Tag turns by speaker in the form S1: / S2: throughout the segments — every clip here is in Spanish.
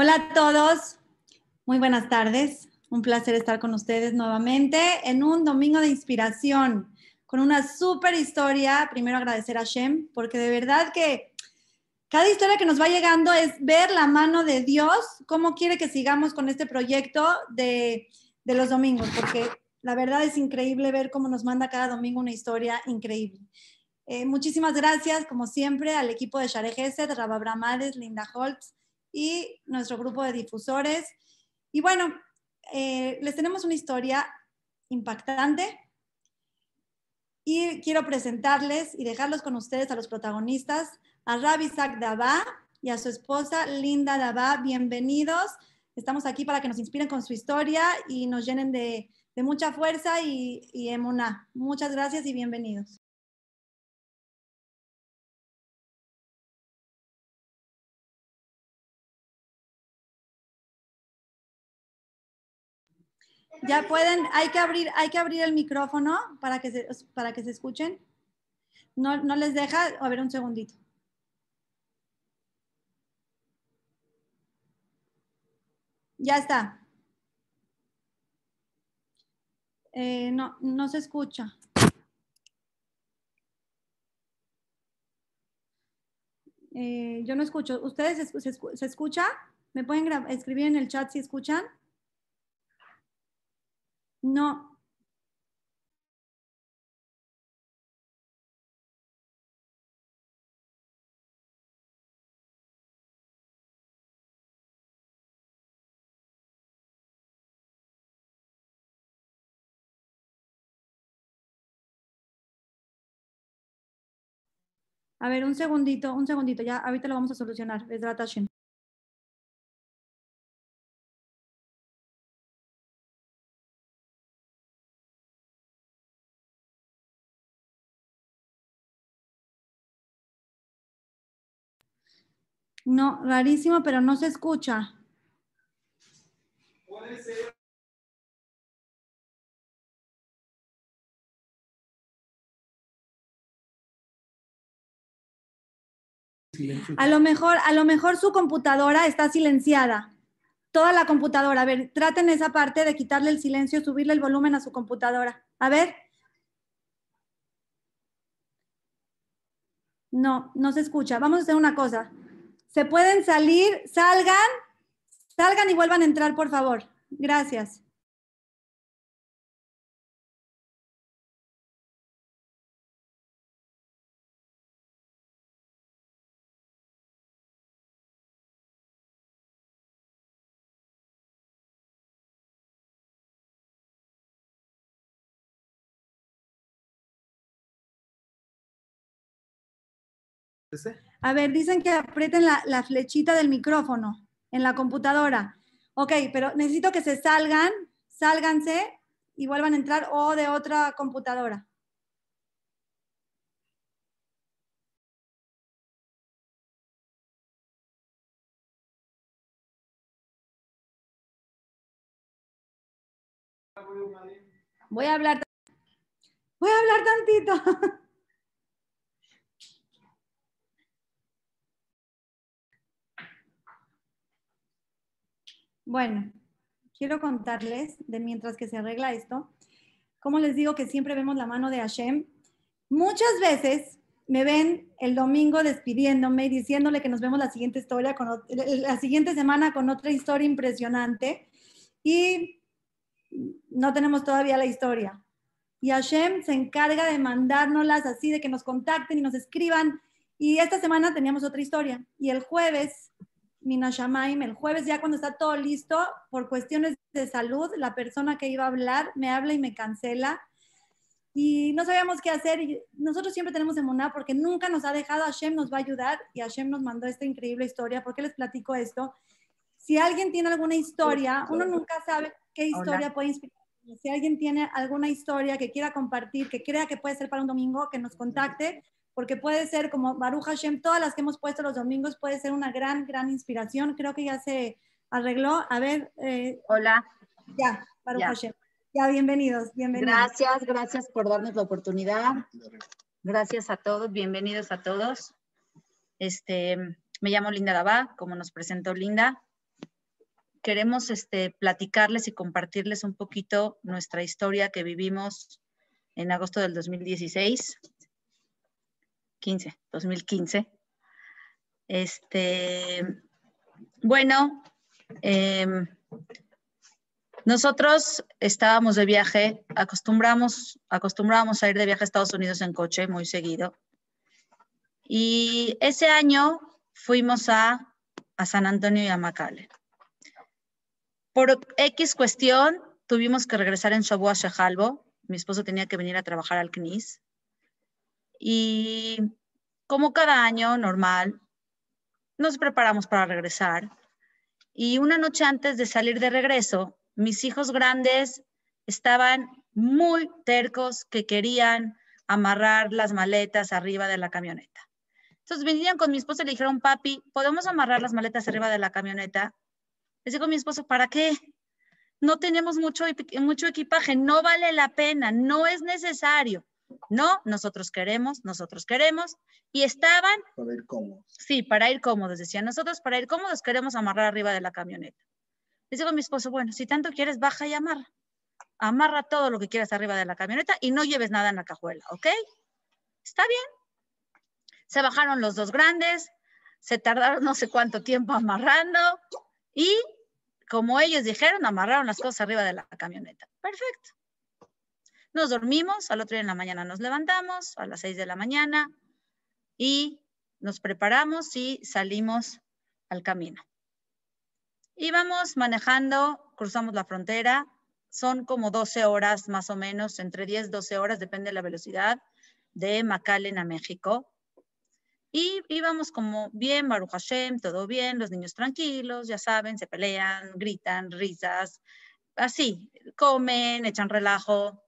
S1: Hola a todos, muy buenas tardes. Un placer estar con ustedes nuevamente en un domingo de inspiración con una súper historia. Primero agradecer a Shem, porque de verdad que cada historia que nos va llegando es ver la mano de Dios, cómo quiere que sigamos con este proyecto de, de los domingos, porque la verdad es increíble ver cómo nos manda cada domingo una historia increíble. Eh, muchísimas gracias, como siempre, al equipo de Share Gesed, Rababramades, Linda Holtz y nuestro grupo de difusores. Y bueno, eh, les tenemos una historia impactante y quiero presentarles y dejarlos con ustedes a los protagonistas, a Rabbi Isaac Daba y a su esposa Linda Daba. Bienvenidos. Estamos aquí para que nos inspiren con su historia y nos llenen de, de mucha fuerza y, y emuná. Muchas gracias y bienvenidos. Ya pueden, hay que abrir, hay que abrir el micrófono para que se, para que se escuchen. No, no les deja, a ver un segundito. Ya está. Eh, no, no se escucha. Eh, yo no escucho. ¿Ustedes se, se, se escucha? ¿Me pueden escribir en el chat si escuchan? No. A ver, un segundito, un segundito, ya ahorita lo vamos a solucionar. Es No, rarísimo, pero no se escucha. Puede ser. A lo mejor, a lo mejor su computadora está silenciada. Toda la computadora. A ver, traten esa parte de quitarle el silencio, subirle el volumen a su computadora. A ver. No, no se escucha. Vamos a hacer una cosa. Se pueden salir, salgan, salgan y vuelvan a entrar, por favor. Gracias. A ver, dicen que aprieten la, flechita del micrófono en la computadora. Ok, pero necesito que se salgan, sálganse y vuelvan a entrar o de otra computadora. Voy a hablar. Voy a hablar tantito. Bueno, quiero contarles de mientras que se arregla esto, como les digo que siempre vemos la mano de Hashem. Muchas veces me ven el domingo despidiéndome y diciéndole que nos vemos la siguiente historia, con, la siguiente semana con otra historia impresionante y no tenemos todavía la historia. Y Hashem se encarga de mandárnoslas así, de que nos contacten y nos escriban. Y esta semana teníamos otra historia. Y el jueves Minashamaim, el jueves ya cuando está todo listo, por cuestiones de salud, la persona que iba a hablar me habla y me cancela. Y no sabíamos qué hacer. Y nosotros siempre tenemos emuná porque nunca nos ha dejado. Hashem nos va a ayudar y Hashem nos mandó esta increíble historia. ¿Por qué les platico esto? Si alguien tiene alguna historia, uno nunca sabe qué historia puede inspirar. Si alguien tiene alguna historia que quiera compartir, que crea que puede ser para un domingo, que nos contacte porque puede ser como Baruch Hashem, todas las que hemos puesto los domingos, puede ser una gran, gran inspiración. Creo que ya se arregló. A ver.
S2: Eh, Hola.
S1: Ya, Baruch ya. Hashem. Ya, bienvenidos, bienvenidos.
S2: Gracias, gracias por darnos la oportunidad. Gracias a todos, bienvenidos a todos. Este, me llamo Linda Dabá, como nos presentó Linda. queremos este, platicarles y compartirles un poquito nuestra historia que vivimos en agosto del 2016, 15, 2015. Este, bueno, em, nosotros estábamos de viaje, acostumbramos, acostumbrábamos a ir de viaje a Estados Unidos en coche muy seguido. Y ese año fuimos a, a San Antonio y a McAllen. Por X cuestión, tuvimos que regresar en Shabu a Shehalbo. Mi esposo tenía que venir a trabajar al CNIS. Y como cada año, normal, nos preparamos para regresar. Y una noche antes de salir de regreso, mis hijos grandes estaban muy tercos que querían amarrar las maletas arriba de la camioneta. Entonces vinieron con mi esposo y le dijeron, papi, ¿podemos amarrar las maletas arriba de la camioneta? Les digo a mi esposo, ¿para qué? No tenemos mucho, mucho equipaje, no vale la pena, no es necesario. No, nosotros queremos, nosotros queremos. Y estaban...
S3: Para ir cómodos.
S2: Sí, para ir cómodos, decían. Nosotros para ir cómodos queremos amarrar arriba de la camioneta. Digo a mi esposo, bueno, si tanto quieres, baja y amarra. Amarra todo lo que quieras arriba de la camioneta y no lleves nada en la cajuela, ¿ok? Está bien. Se bajaron los dos grandes, se tardaron no sé cuánto tiempo amarrando y como ellos dijeron, amarraron las cosas arriba de la camioneta. Perfecto. Nos dormimos, al otro día en la mañana nos levantamos, a las seis de la mañana, y nos preparamos y salimos al camino. Íbamos manejando, cruzamos la frontera, son como 12 horas más o menos, entre 10 12 horas, depende de la velocidad, de McAllen a México. Y íbamos como bien, Baruch Hashem, todo bien, los niños tranquilos, ya saben, se pelean, gritan, risas, así, comen, echan relajo.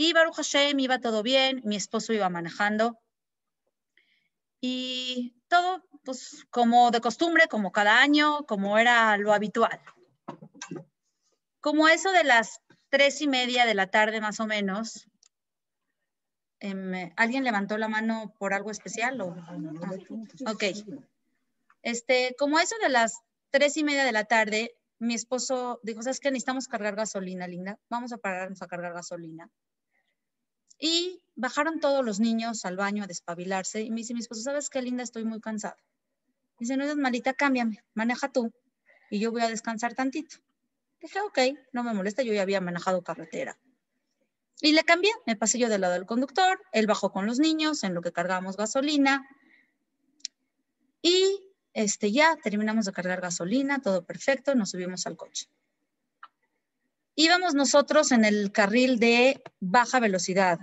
S2: Y Baruch Hashem iba todo bien, mi esposo iba manejando. Y todo, pues, como de costumbre, como cada año, como era lo habitual. Como eso de las tres y media de la tarde más o menos, Em, ¿Alguien levantó la mano por algo especial? O? Ah, ok. Este, como eso de las tres y media de la tarde, mi esposo dijo, ¿sabes qué? Necesitamos cargar gasolina, linda. Vamos a pararnos a cargar gasolina. Y bajaron todos los niños al baño a despabilarse. Y me dice mi esposo, ¿sabes qué, linda? Estoy muy cansada. Dice, no eres malita, cámbiame, maneja tú. Y yo voy a descansar tantito. Dije, ok, no me molesta, yo ya había manejado carretera. Y le cambié, me pasé yo del lado del conductor, él bajó con los niños en lo que cargábamos gasolina. Y este, ya terminamos de cargar gasolina, todo perfecto, nos subimos al coche. Íbamos nosotros en el carril de baja velocidad,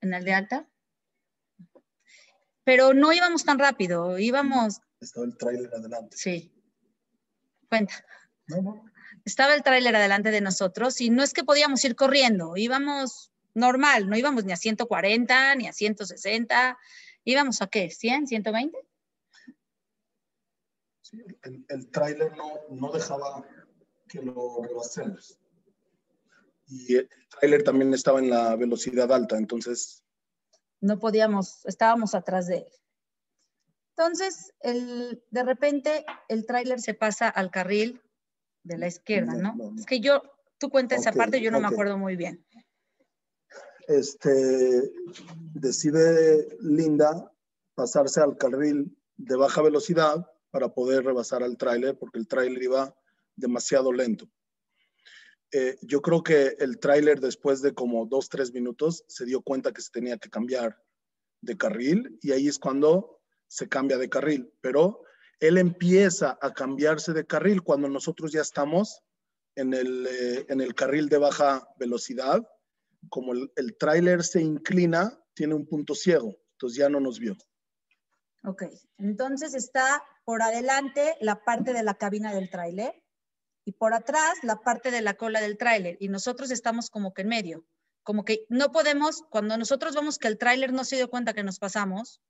S2: en el de alta, pero no íbamos tan rápido, íbamos...
S3: Estaba el tráiler adelante.
S2: Sí. Cuenta. No, no estaba el tráiler adelante de nosotros y no es que podíamos ir corriendo, íbamos normal, no íbamos ni a 140 ni a 160, íbamos a qué, 100, 120?
S3: Sí, el, el tráiler no, no, dejaba que lo rebasemos. Y el tráiler también estaba en la velocidad alta, entonces...
S2: No podíamos, estábamos atrás de él. Entonces, el, de repente, el tráiler se pasa al carril de la izquierda, ¿no? Es que yo, tú cuentas esa parte, yo no me acuerdo muy bien.
S3: Este, decide Linda pasarse al carril de baja velocidad para poder rebasar al tráiler, porque el tráiler iba demasiado lento. Eh, yo creo que el tráiler después de como dos, tres minutos se dio cuenta que se tenía que cambiar de carril y ahí es cuando se cambia de carril. Pero él empieza a cambiarse de carril cuando nosotros ya estamos en el, eh, en el carril de baja velocidad. Como el, el tráiler se inclina, tiene un punto ciego, entonces ya no nos vio.
S2: Ok, entonces está por adelante la parte de la cabina del tráiler y por atrás la parte de la cola del tráiler y nosotros estamos como que en medio, como que no podemos, cuando nosotros vemos que el tráiler no se dio cuenta que nos pasamos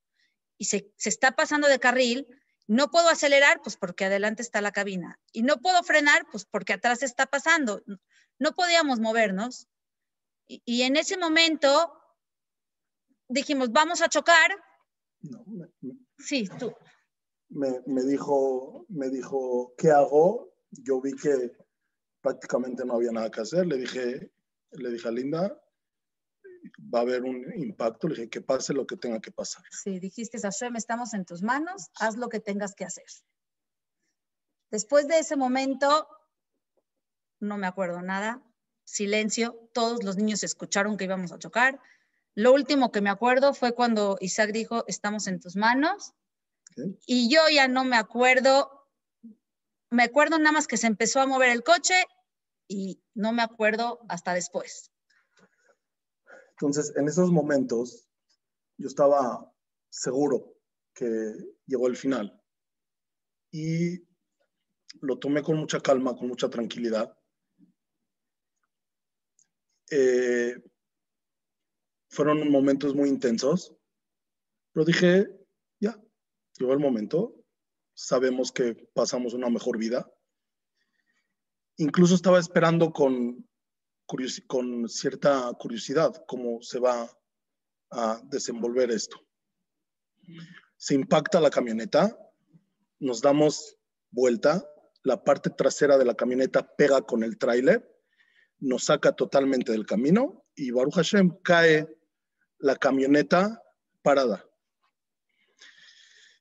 S2: y se, se está pasando de carril, no puedo acelerar, pues porque adelante está la cabina. Y no puedo frenar, pues porque atrás está pasando. No podíamos movernos. Y, en ese momento dijimos, vamos a chocar.
S3: No,
S2: sí, tú.
S3: Me, me, dijo, me dijo, ¿qué hago? Yo vi que prácticamente no había nada que hacer. Le dije, le dije a Linda, va a haber un impacto. Le dije, que pase lo que tenga que pasar.
S2: Sí, dijiste, Hashem, estamos en tus manos, haz lo que tengas que hacer. Después de ese momento, no me acuerdo nada, silencio, todos los niños escucharon que íbamos a chocar. Lo último que me acuerdo fue cuando Isaac dijo, estamos en tus manos. Y yo ya no me acuerdo, me acuerdo nada más que se empezó a mover el coche y no me acuerdo hasta después.
S3: Entonces, en esos momentos, yo estaba seguro que llegó el final. Y lo tomé con mucha calma, con mucha tranquilidad. Eh, fueron momentos muy intensos, pero dije, ya, llegó el momento, sabemos que pasamos una mejor vida. Incluso estaba esperando con, cierta curiosidad cómo se va a desenvolver esto. Se impacta la camioneta, nos damos vuelta, la parte trasera de la camioneta pega con el tráiler nos saca totalmente del camino y Baruch Hashem cae la camioneta parada.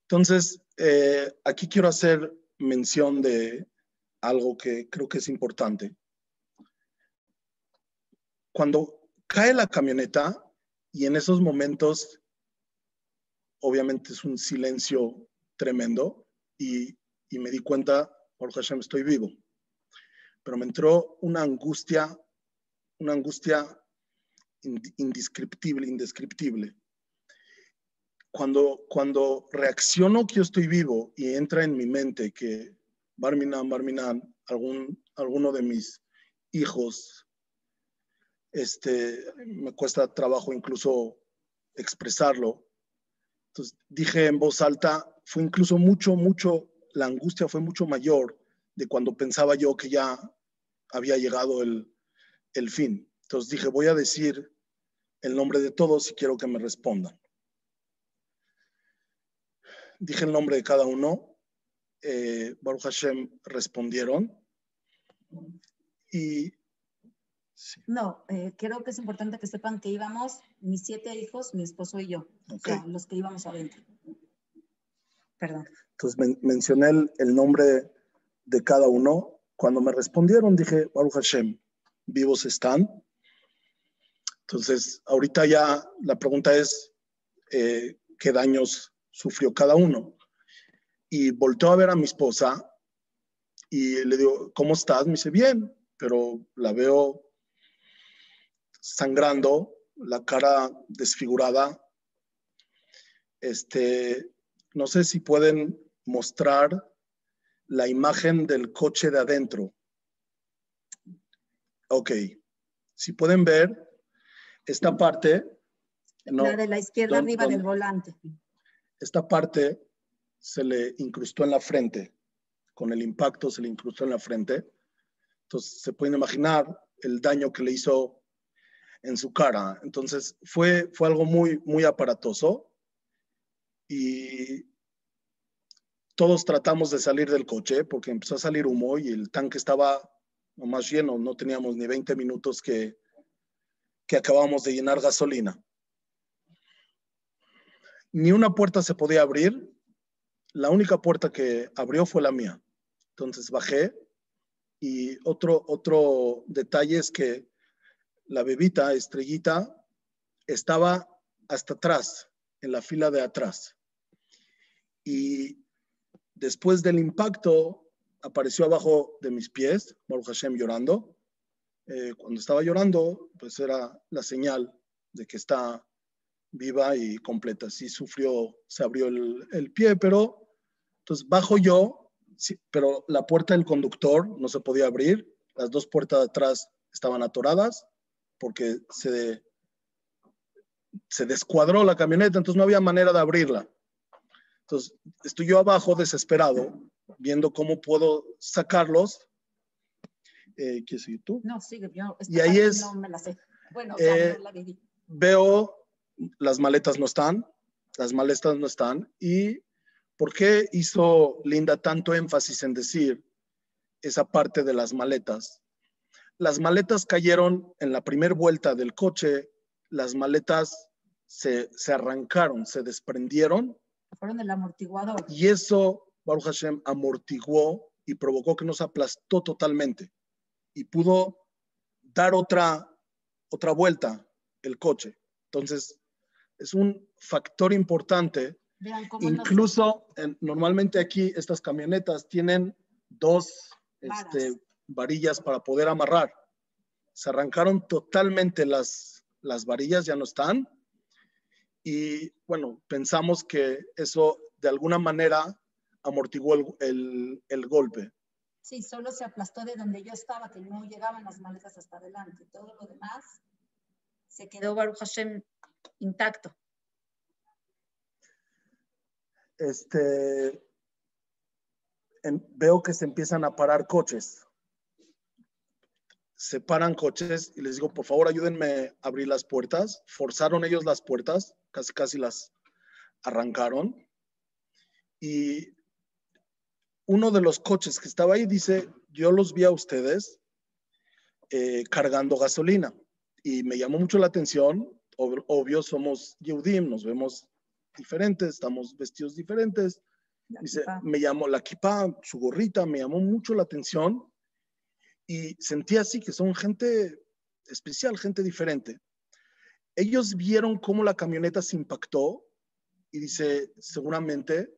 S3: Entonces, eh, aquí quiero hacer mención de algo que creo que es importante. Cuando cae la camioneta y en esos momentos, obviamente es un silencio tremendo y, y me di cuenta, Baruch Hashem, estoy vivo pero me entró una angustia, una angustia indescriptible, indescriptible. Cuando, cuando reacciono que yo estoy vivo y entra en mi mente que Barminan, Barminan, algún, alguno de mis hijos, este, me cuesta trabajo incluso expresarlo. Entonces dije en voz alta, fue incluso mucho, mucho, la angustia fue mucho mayor de cuando pensaba yo que ya había llegado el, el fin. Entonces dije, voy a decir el nombre de todos y quiero que me respondan. Dije el nombre de cada uno. Eh, Baruch Hashem respondieron. Y.
S2: No, eh, creo que es importante que sepan que íbamos mis siete hijos, mi esposo y yo. O sea, los que íbamos adentro. Perdón.
S3: Entonces mencioné el, el nombre de cada uno cuando me respondieron, dije, Baruch Hashem, vivos están. Entonces, ahorita ya la pregunta es, eh, ¿qué daños sufrió cada uno? Y volteó a ver a mi esposa y le digo, ¿cómo estás? Me dice, bien, pero la veo sangrando, la cara desfigurada. Este, no sé si pueden mostrar la imagen del coche de adentro. Ok, si pueden ver esta parte.
S2: la de la izquierda arriba del volante.
S3: Esta parte se le incrustó en la frente. Con el impacto se le incrustó en la frente. Entonces se pueden imaginar el daño que le hizo en su cara. Entonces fue, fue algo muy, muy aparatoso. Y todos tratamos de salir del coche porque empezó a salir humo y el tanque estaba más lleno, no teníamos ni 20 minutos que, que acabamos de llenar gasolina. Ni una puerta se podía abrir, la única puerta que abrió fue la mía. Entonces bajé y otro, otro detalle es que la bebita, estrellita, estaba hasta atrás, en la fila de atrás. Y Después del impacto, apareció abajo de mis pies, Baruch Hashem llorando. Eh, cuando estaba llorando, pues era la señal de que está viva y completa. Sí sufrió, se abrió el, pie, pero entonces bajo yo, pero la puerta del conductor no se podía abrir. Las dos puertas de atrás estaban atoradas porque se, se descuadró la camioneta, entonces no había manera de abrirla. Entonces, estoy yo abajo desesperado, viendo cómo puedo sacarlos. Eh, ¿Quieres seguir tú?
S2: No, sigue, yo
S3: y ahí es,
S2: no me la sé. Bueno,
S3: eh, la veo, las maletas no están, las maletas no están. ¿Y por qué hizo Linda tanto énfasis en decir esa parte de las maletas. Las maletas cayeron en la primera vuelta del coche, las maletas se, se arrancaron, se desprendieron.
S2: Fueron del amortiguador.
S3: Y eso, Baruch Hashem, amortiguó y provocó que nos aplastó totalmente. Y pudo dar otra, otra vuelta el coche. Entonces, es un factor importante. Incluso, normalmente aquí estas camionetas tienen dos este, varillas para poder amarrar. Se arrancaron totalmente las, las varillas, ya no están. Y bueno, pensamos que eso de alguna manera amortiguó el, el, el golpe.
S2: Sí, solo se aplastó de donde yo estaba, que no llegaban las maletas hasta adelante. Todo lo demás se quedó Baruch Hashem intacto.
S3: Este, veo que se empiezan a parar coches. Se paran coches y les digo, por favor, ayúdenme a abrir las puertas. Forzaron ellos las puertas, casi casi las arrancaron. Y uno de los coches que estaba ahí dice, yo los vi a ustedes eh, cargando gasolina. Y me llamó mucho la atención. Obvio, somos Yehudim, nos vemos diferentes, estamos vestidos diferentes Dice, me llamó la kipa, su gorrita, me llamó mucho la atención y sentí así que son gente especial, gente diferente. Ellos vieron cómo la camioneta se impactó y dice, seguramente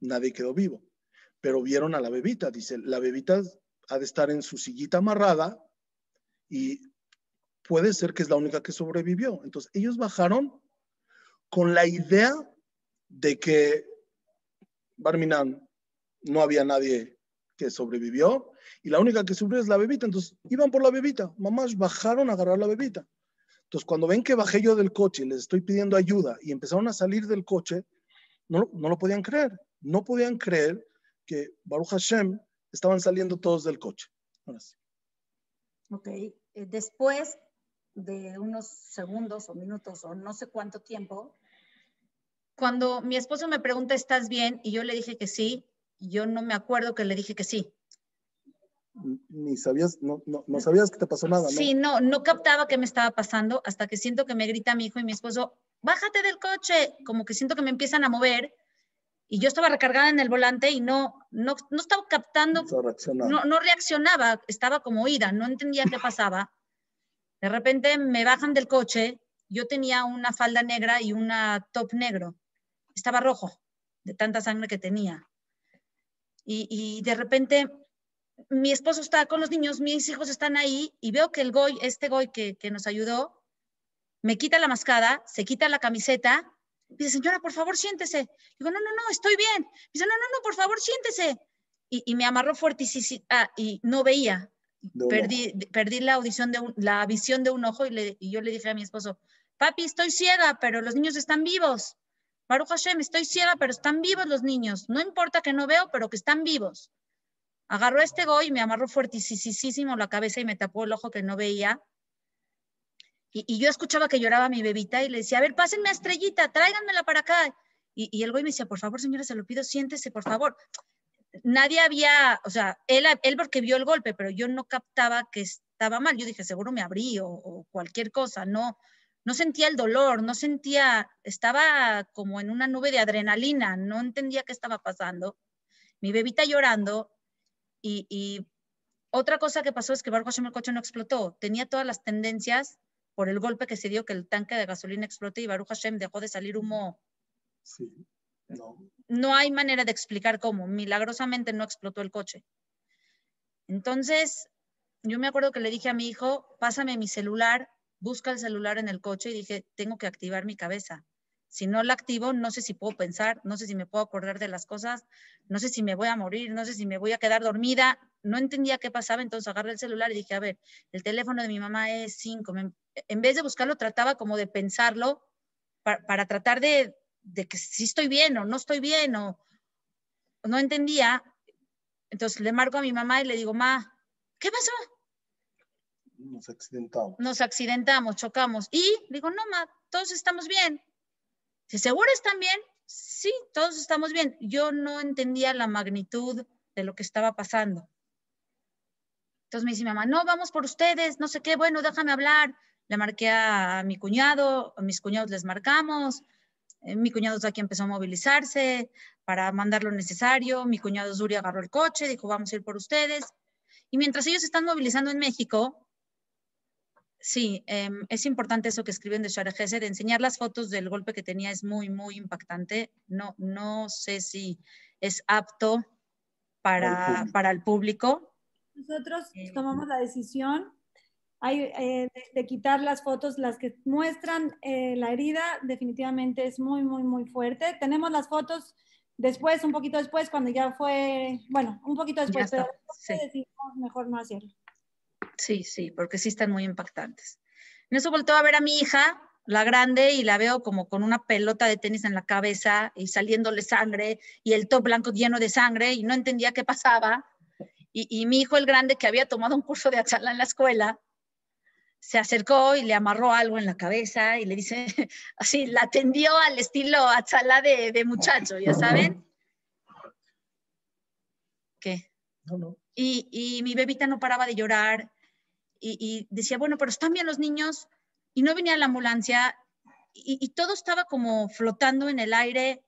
S3: nadie quedó vivo, pero vieron a la bebita, dice, la bebita ha de estar en su sillita amarrada y puede ser que es la única que sobrevivió. Entonces, ellos bajaron con la idea de que Barminan no había nadie que sobrevivió y la única que sobrevivió es la bebita. Entonces iban por la bebita, mamás bajaron a agarrar la bebita. Entonces cuando ven que bajé yo del coche y les estoy pidiendo ayuda y empezaron a salir del coche, no, no lo podían creer. No podían creer que Baruch Hashem estaban saliendo todos del coche.
S2: Ok, eh, después de unos segundos o minutos o no sé cuánto tiempo, cuando mi esposo me pregunta, ¿estás bien? Y yo le dije que sí, yo no me acuerdo que le dije que sí.
S3: Ni sabías, no, no, no sabías que te pasó nada, ¿no?
S2: Sí, no, no captaba qué me estaba pasando hasta que siento que me grita mi hijo y mi esposo, bájate del coche, como que siento que me empiezan a mover y yo estaba recargada en el volante y no, no, no estaba captando, no, no reaccionaba, estaba como oída, no entendía qué pasaba. De repente me bajan del coche, yo tenía una falda negra y una top negro estaba rojo de tanta sangre que tenía. Y, de repente mi esposo está con los niños, mis hijos están ahí y veo que el goy, este goy que, nos ayudó, me quita la mascada, se quita la camiseta, dice, señora, por favor, siéntese. Digo, no, no, no, estoy bien. Dice, no, no, no, por favor, siéntese. Y, me amarró fuerte y, ah, y no veía. Perdí, perdí, la audición de la visión de un ojo y, le, y yo le dije a mi esposo, papi, estoy ciega, pero los niños están vivos. Baruch Hashem, estoy ciega, pero están vivos los niños. No importa que no veo, pero que están vivos. Agarró este goy y me amarró fuertísimo la cabeza y me tapó el ojo que no veía. Y, yo escuchaba que lloraba mi bebita y le decía, a ver, pásenme a Estrellita, tráiganmela para acá. Y, el goy me decía, por favor, señora, se lo pido, siéntese, por favor. Nadie había, o sea, él, porque vio el golpe, pero yo no captaba que estaba mal. Yo dije, seguro me abrí o, cualquier cosa, no, no sentía el dolor, no sentía, estaba como en una nube de adrenalina, no entendía qué estaba pasando. Mi bebita llorando y, otra cosa que pasó es que Barco el coche no explotó, tenía todas las tendencias por el golpe que se dio que el tanque de gasolina explotó y Baruch Hashem dejó de salir humo. Sí, no. hay manera de explicar cómo, milagrosamente no explotó el coche. Entonces, yo me acuerdo que le dije a mi hijo, pásame mi celular busca el celular en el coche y dije, tengo que activar mi cabeza. Si no la activo, no sé si puedo pensar, no sé si me puedo acordar de las cosas, no sé si me voy a morir, no sé si me voy a quedar dormida. No entendía qué pasaba, entonces agarré el celular y dije, a ver, el teléfono de mi mamá es 5. En vez de buscarlo, trataba como de pensarlo para, tratar de, de, que si estoy bien o no estoy bien o no entendía. Entonces le marco a mi mamá y le digo, ma, ¿qué pasó?
S3: Nos accidentamos.
S2: Nos accidentamos, chocamos. Y digo, no, ma, todos estamos bien. ¿Se seguro están bien? Sí, todos estamos bien. Yo no entendía la magnitud de lo que estaba pasando. Entonces me dice mi mamá, no, vamos por ustedes, no sé qué, bueno, déjame hablar. Le marqué a mi cuñado, a mis cuñados les marcamos, mi cuñado aquí empezó a movilizarse para mandar lo necesario, mi cuñado Zuri agarró el coche, dijo, vamos a ir por ustedes. Y mientras ellos están movilizando en México, sí, em, es importante eso que escriben de Share de enseñar las fotos del golpe que tenía es muy, muy impactante. No, no sé si es apto para, para el público.
S1: Nosotros eh, tomamos la decisión hay, eh, de, quitar las fotos, las que muestran eh, la herida, definitivamente es muy, muy, muy fuerte. Tenemos las fotos después, un poquito después, cuando ya fue, bueno, un poquito después, pero decidimos mejor no hacerlo.
S2: Sí, sí, porque sí están muy impactantes. En eso volteo a ver a mi hija, la grande, y la veo como con una pelota de tenis en la cabeza y saliéndole sangre y el top blanco lleno de sangre y no entendía qué pasaba. Y, y mi hijo, el grande, que había tomado un curso de achala en la escuela, se acercó y le amarró algo en la cabeza y le dice, así, la atendió al estilo achala de, de muchacho, ¿ya saben? ¿Qué? Y, y, mi bebita no paraba de llorar y, decía, bueno, pero están bien los niños y no venía la ambulancia y, y, todo estaba como flotando en el aire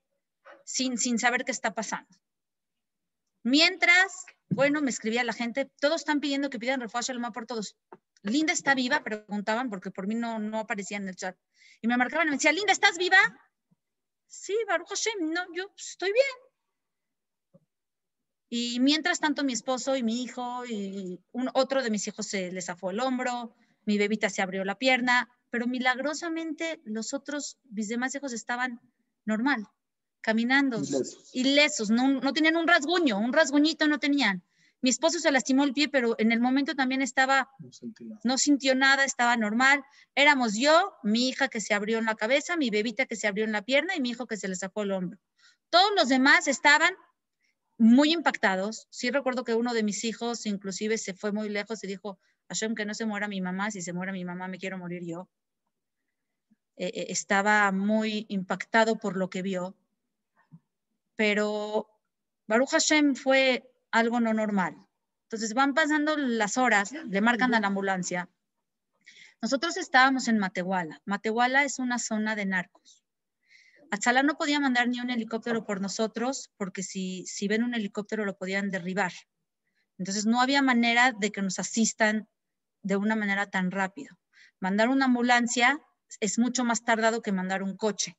S2: sin, sin saber qué está pasando. Mientras, bueno, me escribía la gente, todos están pidiendo que pidan refuerzo al por todos. Linda está viva, preguntaban, porque por mí no, no aparecía en el chat. Y me marcaban y me decían, Linda, ¿estás viva? Sí, Baruch Hashem, no, yo estoy bien. Y mientras tanto, mi esposo y mi hijo y un, otro de mis hijos se les zafó el hombro, mi bebita se abrió la pierna, pero milagrosamente los otros, mis demás hijos estaban normal, caminando, ilesos, no, no tenían un rasguño, un rasguñito no tenían. Mi esposo se lastimó el pie, pero en el momento también estaba, no, sintió nada, estaba normal. Éramos yo, mi hija que se abrió en la cabeza, mi bebita que se abrió en la pierna y mi hijo que se le sacó el hombro. Todos los demás estaban muy impactados. Sí recuerdo que uno de mis hijos inclusive se fue muy lejos y dijo, Hashem, que no se muera mi mamá, si se muera mi mamá me quiero morir yo. Eh, eh, estaba muy impactado por lo que vio, pero Baruch Hashem fue algo no normal. Entonces van pasando las horas, le marcan a la ambulancia. Nosotros estábamos en Matehuala. Matehuala es una zona de narcos. Achala no podía mandar ni un helicóptero por nosotros porque si, si ven un helicóptero lo podían derribar. Entonces no había manera de que nos asistan de una manera tan rápido. Mandar una ambulancia es mucho más tardado que mandar un coche.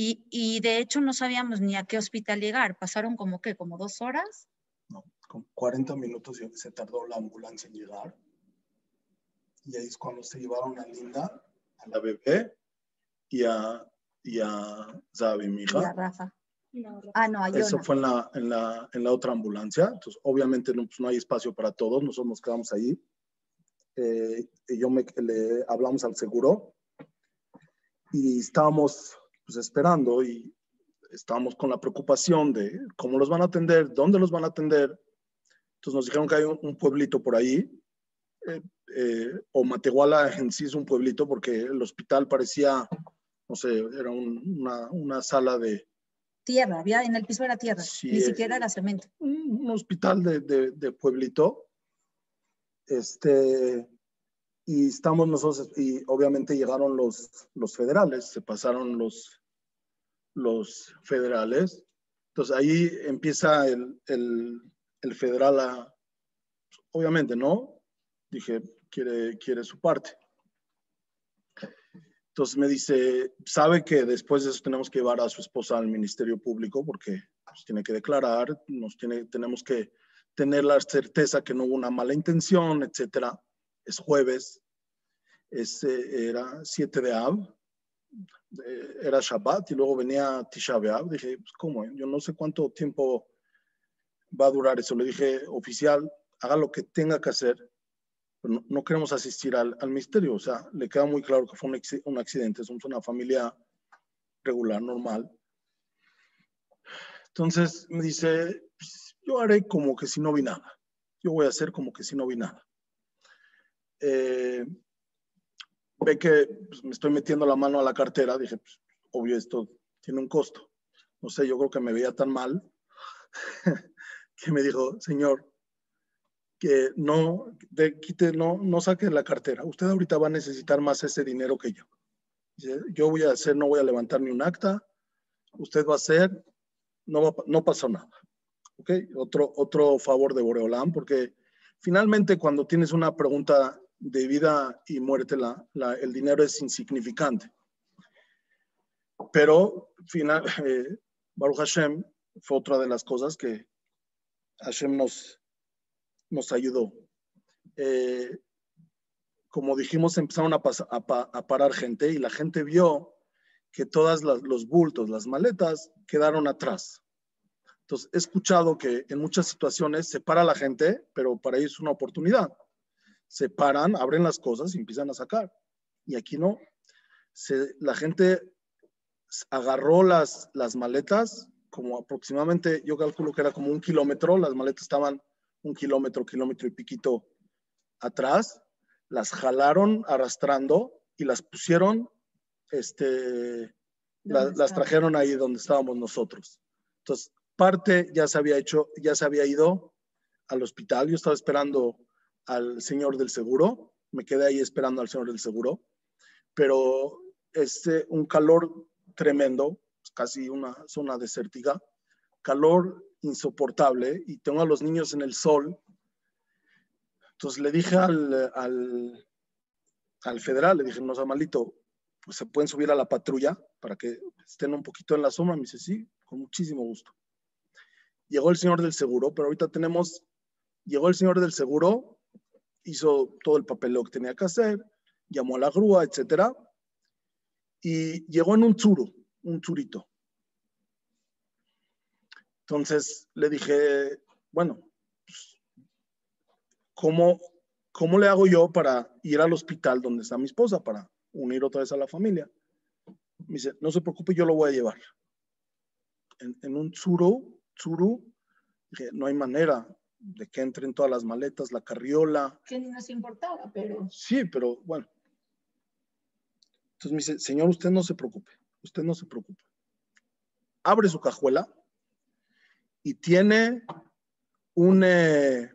S2: Y, de hecho no sabíamos ni a qué hospital llegar. Pasaron como que, como dos horas.
S3: No, con 40 minutos se tardó la ambulancia en llegar. Y ahí es cuando se llevaron a Linda, a la bebé y a, y a Zabi, mi hija.
S2: Y a Rafa. Ah, no, a
S3: Eso fue en la, en, la, en la otra ambulancia. Entonces, obviamente no, pues, no hay espacio para todos. Nosotros nos quedamos ahí. Eh, y yo me, le hablamos al seguro y estábamos pues esperando y estábamos con la preocupación de cómo los van a atender, dónde los van a atender. Entonces nos dijeron que hay un, pueblito por ahí, eh, eh, o Matehuala en sí es un pueblito porque el hospital parecía, no sé, era una, una, sala de...
S2: Tierra, había en el piso era tierra, ni siquiera era cemento.
S3: Un, un hospital de, de, de, pueblito. Este, y estamos nosotros, y obviamente llegaron los, los federales, se pasaron los, los federales. Entonces ahí empieza el, el, federal a, obviamente, ¿no? Dije, quiere, quiere su parte. Entonces me dice, sabe que después de eso tenemos que llevar a su esposa al Ministerio Público porque pues, tiene que declarar, nos tiene, tenemos que tener la certeza que no hubo una mala intención, etcétera es jueves, es, era 7 de Av, eh, era Shabbat y luego venía Tisha B'Av. Dije, pues, ¿cómo? Yo no sé cuánto tiempo va a durar eso. Le dije, oficial, haga lo que tenga que hacer, pero no, queremos asistir al, al, misterio. O sea, le queda muy claro que fue un, un accidente, somos una familia regular, normal. Entonces me dice, pues, yo haré como que si no vi nada. Yo voy a hacer como que si no vi nada. Eh, ve que pues, me estoy metiendo la mano a la cartera, dije, pues, obvio, esto tiene un costo. No sé, yo creo que me veía tan mal que me dijo, señor, que no, de, quite, no, no saque la cartera. Usted ahorita va a necesitar más ese dinero que yo. Yo voy a hacer, no voy a levantar ni un acta. Usted va a hacer, no, va, no pasó nada. ¿Ok? Otro, otro favor de Boreolán, porque finalmente cuando tienes una pregunta de vida y muerte, la, el dinero es insignificante. Pero, final, eh, Baruch Hashem fue otra de las cosas que Hashem nos, nos ayudó. Eh, como dijimos, empezaron a, a, parar gente y la gente vio que todos los bultos, las maletas, quedaron atrás. Entonces, he escuchado que en muchas situaciones se para la gente, pero para ellos es una oportunidad. Se paran, abren las cosas y empiezan a sacar. Y aquí no. Se, la gente agarró las, las maletas, como aproximadamente, yo calculo que era como un kilómetro, las maletas estaban un kilómetro, kilómetro y piquito atrás, las jalaron arrastrando y las pusieron, este, las trajeron ahí donde estábamos nosotros. Entonces, parte ya se había hecho, ya se había ido al hospital. Yo estaba esperando al señor del seguro, me quedé ahí esperando al señor del seguro, pero este, un calor tremendo, casi una zona desértica, calor insoportable y tengo a los niños en el sol. Entonces le dije al, al, al federal, le dije, no malito, pues se pueden subir a la patrulla para que estén un poquito en la sombra. Me dice, sí, con muchísimo gusto. Llegó el señor del seguro, pero ahorita tenemos, llegó el señor del seguro, hizo todo el papeleo que tenía que hacer, llamó a la grúa, etcétera, y llegó en un churo, un churito. Entonces le dije, bueno, pues, ¿cómo, ¿cómo le hago yo para ir al hospital donde está mi esposa, para unir otra vez a la familia? Me dice, no se preocupe, yo lo voy a llevar. En, un churo, churu, dije, no hay manera de que entren todas las maletas, la carriola.
S2: Que ni nos importaba, pero...
S3: Sí, pero bueno. Entonces me dice, señor, usted no se preocupe, usted no se preocupe. Abre su cajuela y tiene un, eh,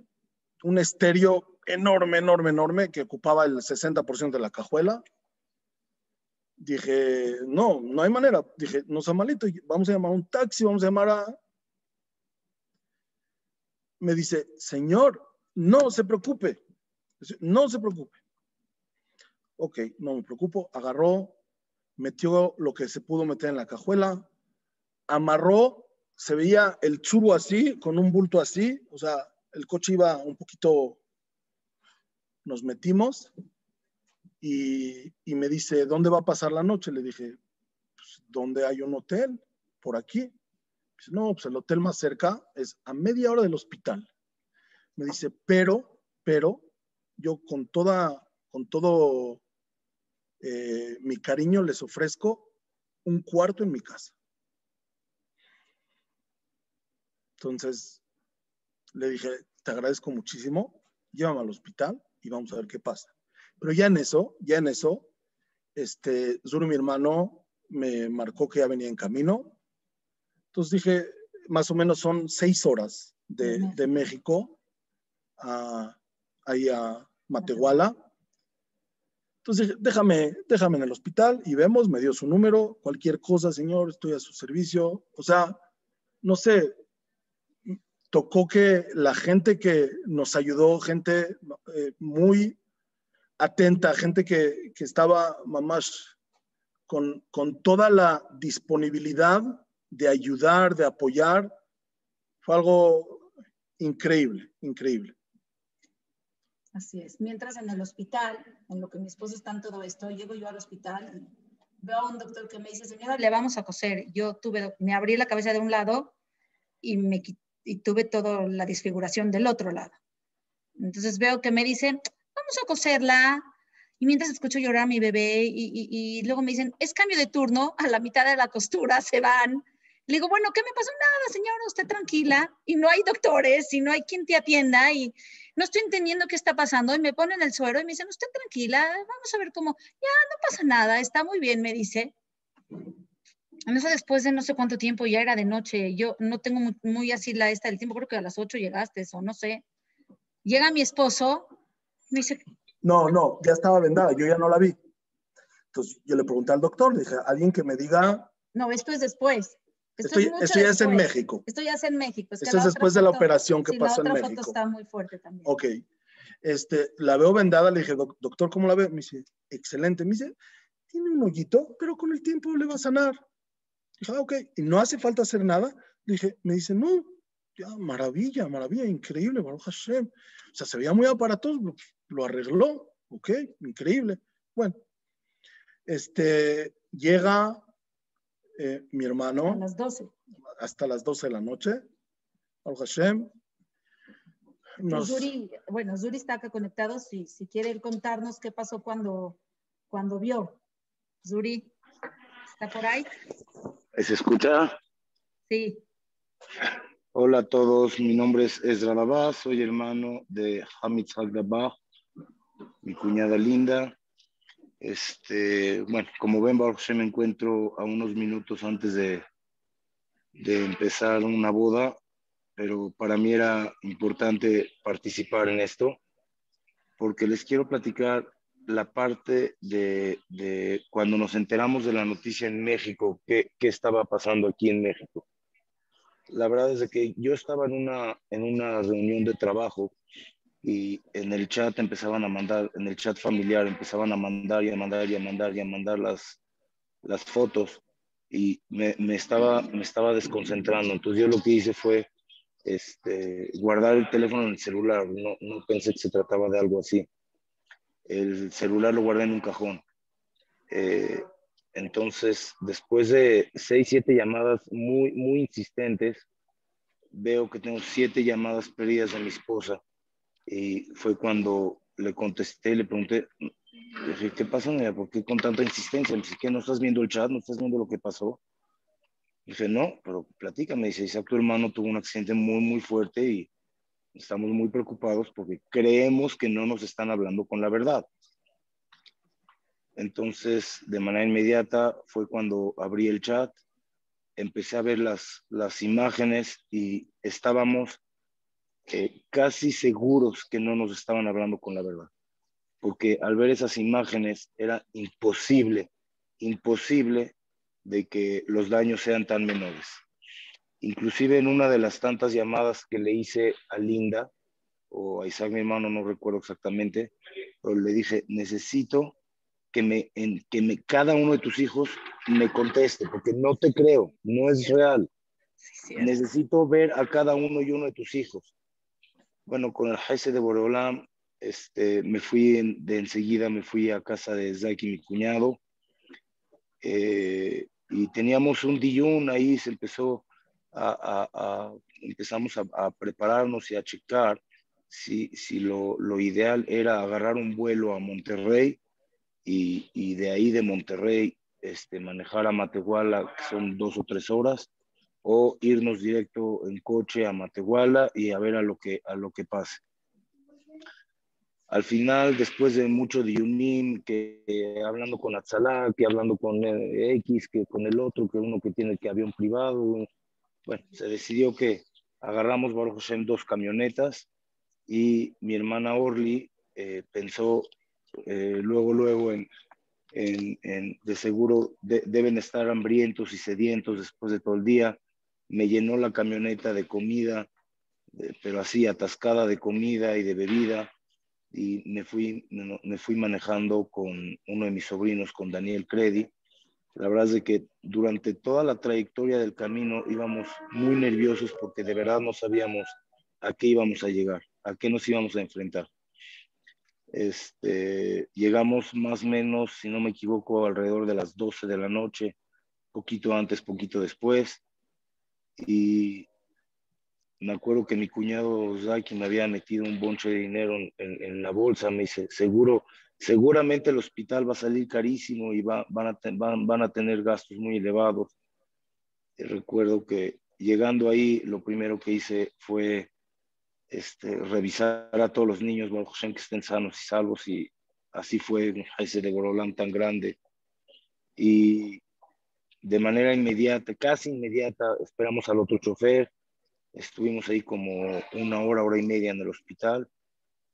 S3: un estéreo enorme, enorme, enorme que ocupaba el 60% de la cajuela. Dije, no, no hay manera. Dije, no sea malito, vamos a llamar a un taxi, vamos a llamar a... Me dice, señor, no se preocupe, no se preocupe. Ok, no me preocupo. Agarró, metió lo que se pudo meter en la cajuela, amarró se veía el churro así, con un bulto así, o sea, el coche iba un poquito, nos metimos y, me dice, ¿dónde va a pasar la noche? Le dije, pues, ¿dónde hay un hotel? Por aquí. No, pues el hotel más cerca es a media hora del hospital. Me dice, pero, pero, yo con toda, con todo eh, mi cariño les ofrezco un cuarto en mi casa. Entonces le dije, te agradezco muchísimo, llévame al hospital y vamos a ver qué pasa. Pero ya en eso, ya en eso, este, Zuru, mi hermano, me marcó que ya venía en camino. Entonces dije, más o menos son seis horas de, de México a, ahí a Matehuala. Entonces dije, déjame, déjame en el hospital y vemos, me dio su número, cualquier cosa, señor, estoy a su servicio. O sea, no sé, tocó que la gente que nos ayudó, gente eh, muy atenta, gente que, que estaba mamás con, con, toda la disponibilidad de ayudar, de apoyar, fue algo increíble, increíble.
S2: Así es. Mientras en el hospital, en lo que mi esposo está en todo esto, llego yo al hospital y veo a un doctor que me dice, señora, le vamos a coser. Yo tuve, me abrí la cabeza de un lado y tuve toda la disfiguración del otro lado. Entonces veo que me dicen, vamos a coserla. Y mientras escucho llorar a mi bebé y, luego me dicen, es cambio de turno, a la mitad de la costura se van. Le digo, bueno, ¿qué me pasó? Nada, señora, usted tranquila. Y no hay doctores y no hay quien te atienda y no estoy entendiendo qué está pasando. Y me ponen el suero y me dicen, usted tranquila, vamos a ver cómo. Ya, no pasa nada, está muy bien, me dice en eso después de no sé cuánto tiempo, ya era de noche, yo no tengo muy, así la esta del tiempo, creo que a las 8 llegaste o no sé. Llega mi esposo, me dice,
S3: No, no, ya estaba vendada, yo ya no la vi. Entonces yo le pregunté al doctor, le dije, alguien que me diga,
S2: no, esto es después.
S3: Esto,
S2: es
S3: esto ya es en. México.
S2: Esto ya es en México. que
S3: Esto es después
S2: otra
S3: de la
S2: foto-
S3: operación que
S2: sí,
S3: pasó en
S2: la otra
S3: México.
S2: foto está muy fuerte también.
S3: Ok. Este, la veo vendada, le dije, "Doc- doctor, ¿cómo la ve? Me dice, excelente. Me dice, tiene un hoyito, pero con el tiempo le va a sanar. Dije, ah, ok. Y no hace falta hacer nada. Le dije, me dice, no, ya, maravilla, maravilla, increíble, Baruch Hashem. O sea, se veía muy aparatoso, lo, lo arregló. Ok, increíble. Bueno, este, llega eh, mi
S2: A
S3: hermano
S2: las 12.
S3: hasta las 12 de la noche. Baruch Hashem. Nos-
S2: Zuri, bueno, Zuri está acá conectado. Si, si quiere él contarnos qué pasó cuando, cuando vio. Zuri, ¿está por ahí?
S4: ¿Se escucha?
S2: Sí.
S4: Hola a todos, mi nombre es Ezra Labá, soy hermano de Hamid Hagdabah, mi cuñada linda. Este, bueno, como ven, Hashem, me encuentro a unos minutos antes de, de empezar una boda, pero para mí era importante participar en esto, porque les quiero platicar la parte de, de cuando nos enteramos de la noticia en México, qué, qué estaba pasando aquí en México. La verdad es que yo estaba en una, en una reunión de trabajo y en el chat empezaban a mandar, en el chat familiar empezaban a mandar y a mandar y a mandar y a mandar las, las fotos y me, me estaba, me estaba desconcentrando. Entonces yo lo que hice fue este, guardar el teléfono en el celular. No, no pensé que se trataba de algo así. El celular lo guardé en un cajón. Eh, entonces, después de seis, siete llamadas muy, muy insistentes, veo que tengo siete llamadas perdidas de mi esposa. Y fue cuando le contesté le pregunté, le dije, ¿qué pasó, niña? ¿Por qué con tanta insistencia? Me dice, ¿qué? ¿No estás viendo el chat? ¿No estás viendo lo que pasó? Dije, no, pero platícame. Dice, Isaac, tu hermano tuvo un accidente muy, muy fuerte y estamos muy preocupados porque creemos que no nos están hablando con la verdad. Entonces, de manera inmediata fue cuando abrí el chat, empecé a ver las, las imágenes y estábamos eh, casi seguros que no nos estaban hablando con la verdad. Porque al ver esas imágenes era imposible, imposible de que los daños sean tan menores. Inclusive en una de las tantas llamadas que le hice a Linda, o a Isaac mi hermano, no recuerdo exactamente, pero le dije, necesito que, me, en, que me, cada uno de tus hijos me conteste, porque no te creo, no es real.
S2: Sí,
S4: Necesito ver a cada uno y uno de tus hijos. Bueno, con el jefe de Boreolam, este, me fui de enseguida, me fui a casa de Zaki, mi cuñado, eh, y teníamos un dillón ahí, se empezó a, a, empezamos a, a, prepararnos y a checar si, si lo, lo, ideal era agarrar un vuelo a Monterrey y, y de ahí de Monterrey este, manejar a Matehuala, que son dos o tres horas, o irnos directo en coche a Matehuala y a ver a lo que, a lo que pase. Al final, después de mucho diunim, que eh, hablando con Atzalá, que hablando con eh, X, que con el otro, que uno que tiene que avión privado, bueno, se decidió que agarramos Baruch Hashem dos camionetas y mi hermana Orly eh, pensó eh, luego, luego en, en, de seguro de, deben estar hambrientos y sedientos después de todo el día. Me llenó la camioneta de comida, pero así atascada de comida y de bebida y me fui, me fui manejando con uno de mis sobrinos, con Daniel Credi. La verdad es de que durante toda la trayectoria del camino íbamos muy nerviosos porque de verdad no sabíamos a qué íbamos a llegar, a qué nos íbamos a enfrentar. Este, llegamos más o menos, si no me equivoco, alrededor de las 12 de la noche, poquito antes, poquito después. Y me acuerdo que mi cuñado Zaki me había metido un bonche de dinero en, en, en, la bolsa, me dice, seguro, seguramente el hospital va a salir carísimo y va, van, a ten, van, van, a tener gastos muy elevados. Y recuerdo que llegando ahí, lo primero que hice fue este, revisar a todos los niños, que estén sanos y salvos, y así fue ese de Gorolán tan grande. Y de manera inmediata, casi inmediata, esperamos al otro chofer, Estuvimos ahí como una hora, hora y media en el hospital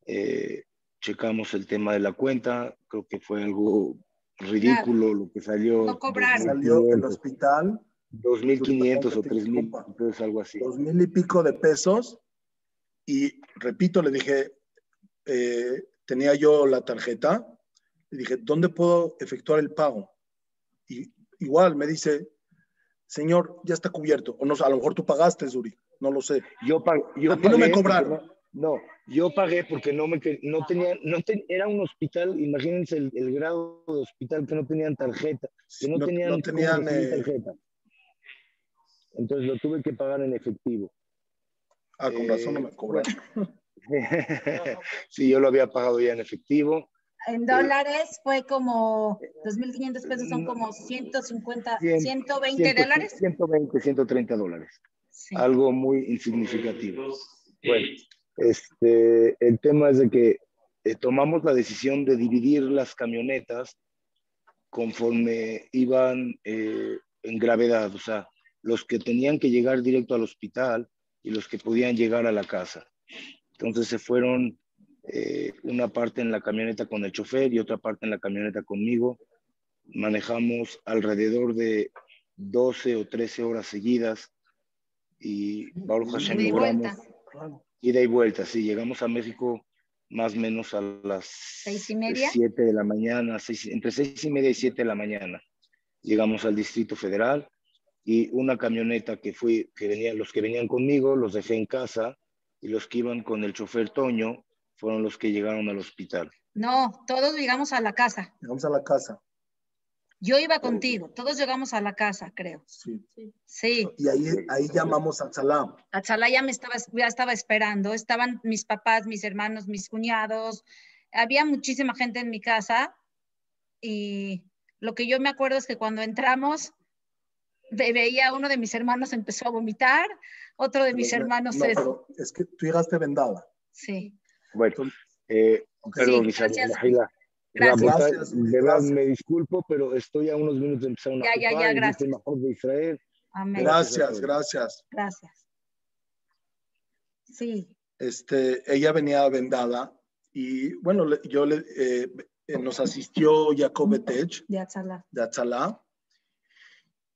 S4: eh, checamos el tema de la cuenta, creo que fue algo ridículo lo que salió.
S2: No cobraron.
S3: Salió del hospital
S4: 2.500 o
S3: Disculpa,
S4: 3.000,
S3: disculpa.
S4: entonces algo así.
S3: dos mil y pico de pesos y repito, le dije, eh, tenía yo la tarjeta, le dije, ¿dónde puedo efectuar el pago? Y igual me dice, señor, ya está cubierto, o no, sé, a lo mejor tú pagaste, Zuri, no lo sé.
S4: Yo, pag- yo
S3: A mí no me
S4: pagué
S3: cobraron.
S4: No, no, yo pagué porque no me no tenía, no ten- era un hospital, imagínense el, el grado de hospital que no tenían tarjeta, que no,
S3: No-
S4: tenían,
S3: no tenían, eh,
S4: tarjeta. Entonces lo tuve que pagar en efectivo.
S3: Ah, con razón no me cobraron.
S4: sí, yo lo había pagado ya en efectivo.
S2: En dólares fue como 2.500 pesos, son como 150,
S4: Cien-
S2: 120
S4: 100,
S2: dólares.
S4: 120, 130 dólares.
S2: Sí.
S4: algo muy insignificativo. Bueno, este, el tema es de que eh, tomamos la decisión de dividir las camionetas conforme iban eh, en gravedad, o sea, los que tenían que llegar directo al hospital y los que podían llegar a la casa. Entonces se fueron eh, una parte en la camioneta con el chofer y otra parte en la camioneta conmigo. Manejamos alrededor de 12 o 13 horas seguidas y Baruch Hashem
S2: y
S4: logramos
S2: vuelta.
S4: ida y vuelta. Sí, llegamos a México más o menos a las
S2: ¿Seis y media?
S4: 7 de la mañana, seis- entre seis y media y 7 de la mañana. Llegamos al Distrito Federal y una camioneta que fui, que venían, los que venían conmigo los dejé en casa y los que iban con el chofer Toño fueron los que llegaron al hospital.
S2: No, todos llegamos a la casa.
S3: Llegamos a la casa,
S2: Yo iba contigo, todos llegamos a la casa, creo.
S3: sí.
S2: Sí,
S3: Y ahí, ahí llamamos a Salam.
S2: Atzalá me estaba, ya estaba esperando, estaban mis papás, mis hermanos, mis cuñados, había muchísima gente en mi casa y lo que yo me acuerdo es que cuando entramos ve- veía a uno de mis hermanos empezó a vomitar, otro de mis
S3: Pero-
S2: hermanos
S3: no,
S2: es,
S3: pero es que tú llegaste vendada.
S2: sí,
S4: Bueno, eh, perdón,
S2: Sí,
S4: Isabel,
S2: gracias. Gracias.
S4: De verdad
S3: gracias.
S4: me disculpo, pero estoy a unos minutos de empezar una
S2: Ya, ya, gracias.
S4: mejor de Israel.
S2: amén,
S4: Gracias
S3: Gracias, gracias.
S2: Sí,
S3: Este, ella venía vendada y bueno, yo le, eh, nos asistió Jacob Betech
S2: de Atzalá,
S3: de Atzalá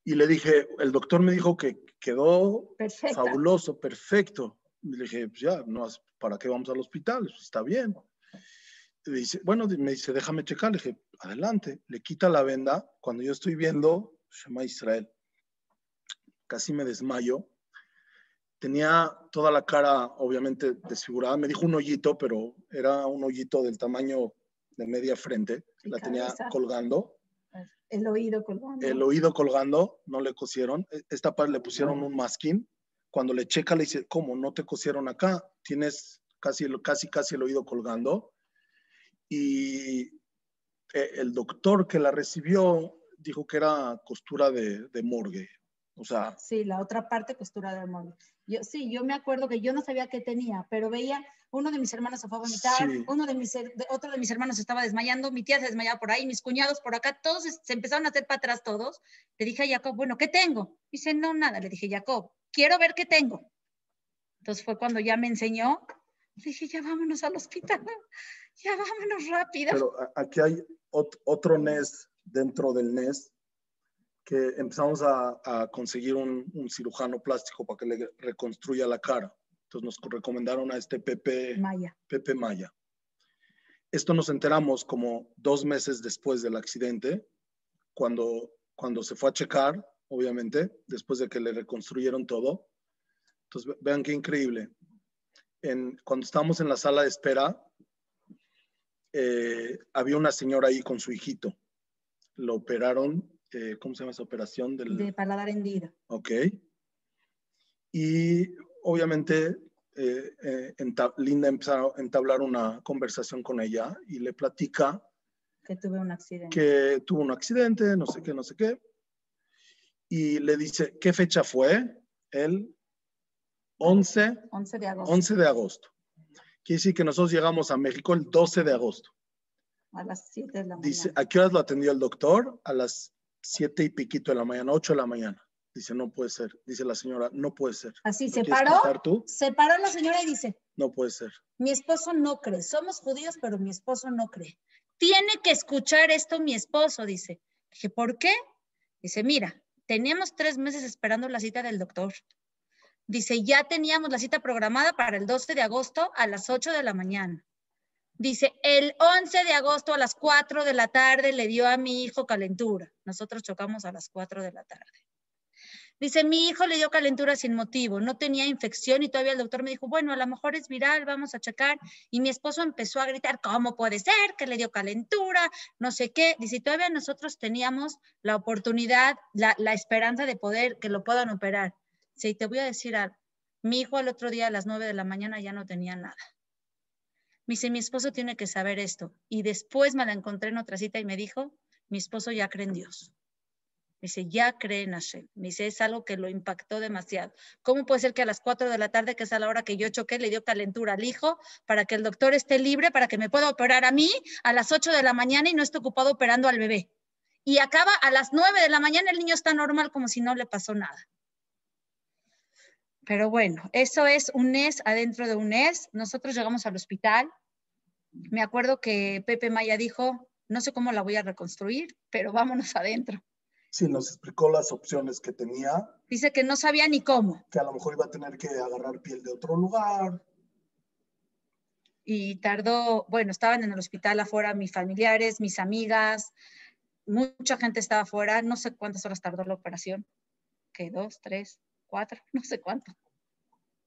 S3: y le dije, el doctor me dijo que quedó fabuloso, perfecto. Y le dije, pues ya, no, ¿para qué vamos al hospital? Está bien. Y dice, bueno, me dice, déjame checar. Le dije, adelante. Le quita la venda. Cuando yo estoy viendo Shema Israel, casi me desmayo. Tenía toda la cara, obviamente, desfigurada. Me dijo un hoyito, pero era un hoyito del tamaño de media frente. La tenía
S2: cabeza.
S3: colgando.
S2: El oído colgando.
S3: El oído colgando, no le cosieron. E- Esta parte le pusieron un masking. Cuando le checa, le dice, ¿cómo? No te cosieron acá. Tienes casi, el- casi, casi el oído colgando. Y eh, el doctor que la recibió dijo que era costura de, de morgue. O sea,
S2: Sí, la otra parte costura de molde. Yo, sí, yo me acuerdo que yo no sabía qué tenía, pero veía, uno de mis hermanos se fue a vomitar,
S3: Sí.
S2: uno de mis, otro de mis hermanos estaba desmayando, mi tía se desmayaba por ahí, mis cuñados por acá, todos es- se empezaron a hacer para atrás todos. Le dije a Jacob, bueno, ¿qué tengo? Dice, no, nada. Le dije, Jacob, quiero ver qué tengo. Entonces fue cuando ya me enseñó. Le dije, ya vámonos al hospital, ya vámonos rápido.
S3: pero aquí hay ot- otro NES dentro del NES que empezamos a, a conseguir un, un cirujano plástico para que le reconstruya la cara. Entonces nos recomendaron a este Pepe,
S2: Maya.
S3: Pepe Maya. Esto nos enteramos como dos meses después del accidente, cuando, cuando se fue a checar, obviamente, después de que le reconstruyeron todo. Entonces, ve- vean qué increíble. En, cuando estábamos en la sala de espera, eh, había una señora ahí con su hijito. Lo operaron, eh, ¿cómo se llama esa operación? Del,
S2: De paladar hendido.
S3: Ok. Y obviamente eh, eh, Linda empezó a entablar una conversación con ella y le platica
S2: que tuve un accidente.
S3: que tuvo un accidente, no sé qué, no sé qué. Y le dice, ¿qué fecha fue? El 11,
S2: 11 de agosto
S3: 11 de agosto. Quiere decir que nosotros llegamos a México el 12 de agosto.
S2: a las 7 de la
S3: Dice,
S2: mañana.
S3: ¿a qué horas lo atendió el doctor? A las 7 y piquito de la mañana, 8 de la mañana. Dice, no puede ser. Dice la señora, no puede ser.
S2: Así,
S3: ¿Lo
S2: se paró,
S3: tú?
S2: se paró la señora y dice,
S3: No puede ser.
S2: mi esposo no cree, somos judíos, pero mi esposo no cree. Tiene que escuchar esto mi esposo, dice. Dije, ¿por qué? Dice, mira, teníamos tres meses esperando la cita del doctor. Dice, ya teníamos la cita programada para el 12 de agosto a las 8 de la mañana. Dice, el 11 de agosto a las 4 de la tarde le dio a mi hijo calentura. Nosotros chocamos a las 4 de la tarde. Dice, mi hijo le dio calentura sin motivo, no tenía infección y todavía el doctor me dijo, bueno, a lo mejor es viral, vamos a checar. Y mi esposo empezó a gritar, ¿cómo puede ser que le dio calentura? No sé qué. Dice, todavía nosotros teníamos la oportunidad, la, esperanza de poder que lo puedan operar. Sí, te voy a decir algo. Mi hijo al otro día a las 9 de la mañana ya no tenía nada. Me dice, mi esposo tiene que saber esto. Y después me la encontré en otra cita y me dijo, mi esposo ya cree en Dios. Me dice, ya cree en. Me dice, es algo que lo impactó demasiado. ¿Cómo puede ser que a las 4 de la tarde, que es a la hora que yo choqué, le dio calentura al hijo para que el doctor esté libre, para que me pueda operar a mí a las 8 de la mañana y no esté ocupado operando al bebé? Y acaba a las 9 de la mañana, el niño está normal como si no le pasó nada. Pero bueno, eso es un NES adentro de un NES. Nosotros llegamos al hospital. Me acuerdo que Pepe Maya dijo, no sé cómo la voy a reconstruir, pero vámonos adentro.
S3: Sí, nos explicó las opciones que tenía,
S2: Dice que no sabía ni cómo.
S3: que a lo mejor iba a tener que agarrar piel de otro lugar.
S2: Y tardó, bueno, estaban en el hospital afuera mis familiares, mis amigas, mucha gente estaba afuera. No sé cuántas horas tardó la operación. ¿Qué? ¿Dos, tres, cuatro? No sé cuánto.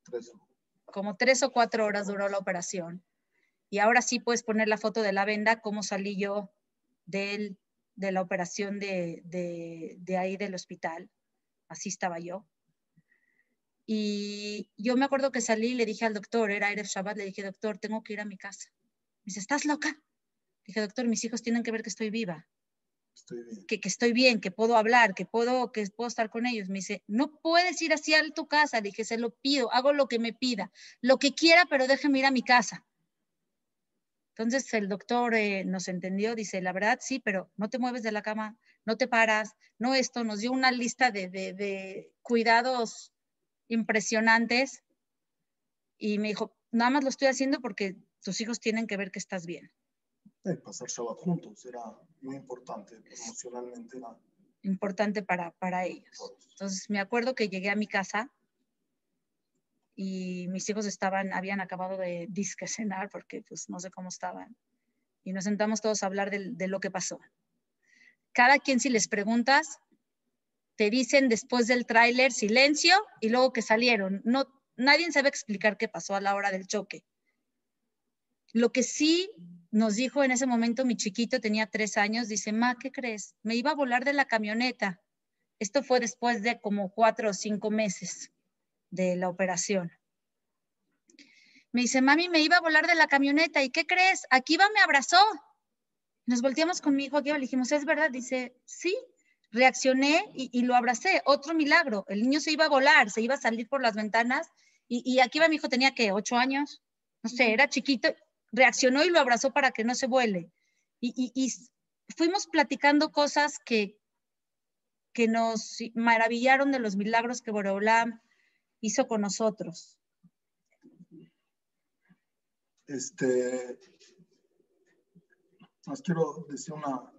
S3: Tres.
S2: como tres o cuatro horas duró la operación. Y ahora sí puedes poner la foto de la venda, cómo salí yo del, de la operación de, de, de ahí del hospital. Así estaba yo. Y yo me acuerdo que salí y le dije al doctor, era Erev Shabbat, le dije, doctor, tengo que ir a mi casa. Me dice, ¿estás loca? Dije, doctor, mis hijos tienen que ver que estoy viva
S3: Estoy bien.
S2: que, que estoy bien, que puedo hablar, que puedo, que puedo estar con ellos. Me dice, no puedes ir así a tu casa. Le dije, se lo pido, hago lo que me pida, lo que quiera, pero déjeme ir a mi casa. Entonces el doctor eh, nos entendió, dice, la verdad sí, pero no te mueves de la cama, no te paras, no esto, nos dio una lista de, de, de cuidados impresionantes y me dijo, nada más lo estoy haciendo porque tus hijos tienen que ver que estás bien.
S3: Eh, pasar Shabbat juntos era muy importante, emocionalmente era
S2: importante para, para ellos. Entonces me acuerdo que llegué a mi casa y mis hijos estaban, habían acabado de disque cenar porque pues no sé cómo estaban. Y nos sentamos todos a hablar del- de, lo que pasó. Cada quien si les preguntas, te dicen después del tráiler silencio y luego que salieron. No, nadie sabe explicar qué pasó a la hora del choque. Lo que sí nos dijo en ese momento mi chiquito, tenía tres años, dice, Ma, ¿qué crees? Me iba a volar de la camioneta. Esto fue después de como cuatro o cinco meses de la operación. Me dice, mami, me iba a volar de la camioneta. ¿Y qué crees? Aquí va, me abrazó. Nos volteamos con mi hijo aquí, le dijimos, ¿es verdad? Dice, sí. Reaccioné y, y lo abracé. Otro milagro. El niño se iba a volar, se iba a salir por las ventanas. Y, y aquí va mi hijo, tenía que ocho años. No sé, era chiquito. Reaccionó y lo abrazó para que no se vuele. Y, y- y fuimos platicando cosas que, que nos maravillaron de los milagros que Boreolam hizo con nosotros.
S3: Este, más quiero decir una,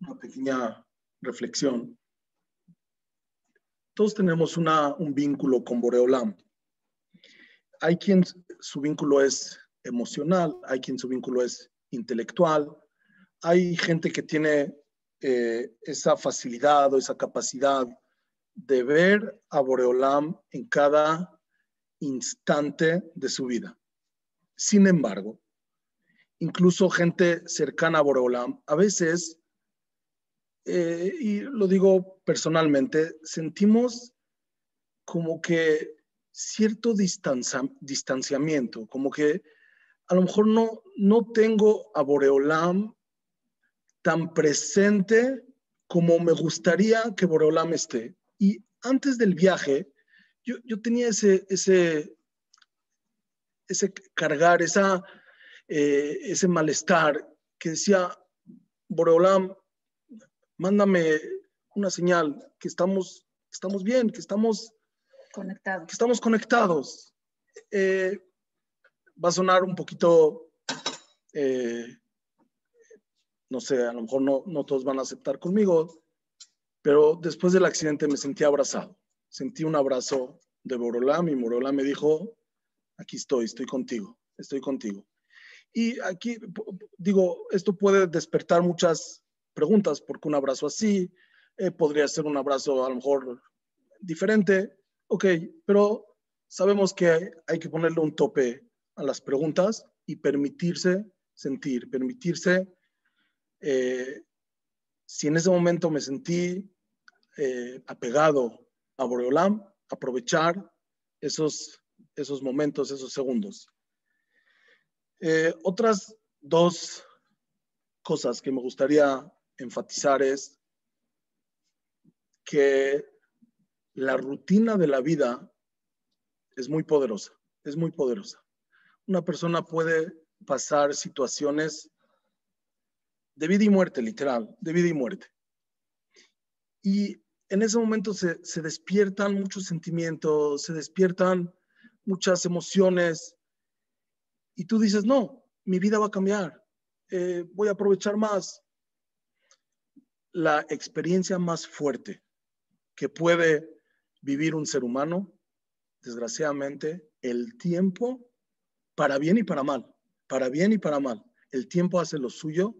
S3: una pequeña reflexión. Todos tenemos una, un vínculo con Boreolam. Hay quien su vínculo es emocional, hay quien su vínculo es intelectual, hay gente que tiene eh, esa facilidad o esa capacidad de ver a Boreolam en cada instante de su vida. Sin embargo, incluso gente cercana a Boreolam, a veces, eh, y lo digo personalmente, sentimos como que cierto distancia, distanciamiento, como que a lo mejor no, no tengo a Boreolam tan presente como me gustaría que Boreolam esté. Y antes del viaje, yo, yo tenía ese, ese, ese cargar, esa, eh, ese malestar que decía, Boreolam, mándame una señal que estamos estamos bien, que estamos
S2: Conectados.
S3: que estamos conectados. Eh, va a sonar un poquito, eh, no sé, a lo mejor no, no todos van a aceptar conmigo, pero después del accidente me sentí abrazado. Sentí un abrazo de Borolam y Borolam me dijo, aquí estoy, estoy contigo, estoy contigo. Y aquí, digo, esto puede despertar muchas preguntas, porque un abrazo así eh, podría ser un abrazo a lo mejor diferente, ok, pero sabemos que hay que ponerle un tope a las preguntas y permitirse sentir, permitirse, eh, si en ese momento me sentí eh, apegado a Boreolam, aprovechar esos, esos momentos, esos segundos. Eh, otras dos cosas que me gustaría enfatizar es que la rutina de la vida es muy poderosa, es muy poderosa. Una persona puede pasar situaciones de vida y muerte, literal, de vida y muerte. Y en ese momento se, despiertan muchos sentimientos, se despiertan muchas emociones, y tú dices, no, mi vida va a cambiar, eh, voy a aprovechar más. La experiencia más fuerte que puede vivir un ser humano, desgraciadamente, el tiempo, para bien y para mal, para bien y para mal, el tiempo hace lo suyo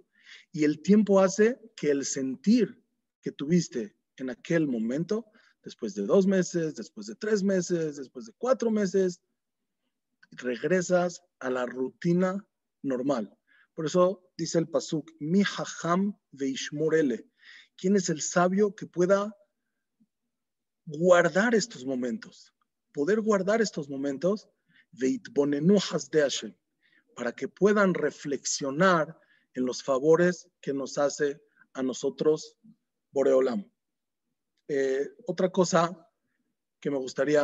S3: y el tiempo hace que el sentir que tuviste en aquel momento, después de dos meses, después de tres meses, después de cuatro meses, regresas a la rutina normal. Por eso dice el pasuk, mi hajam veishmorele. ¿Quién es el sabio que pueda guardar estos momentos? Poder guardar estos momentos hasde Hashem, para que puedan reflexionar en los favores que nos hace a nosotros Boreolam. Eh, otra cosa que me gustaría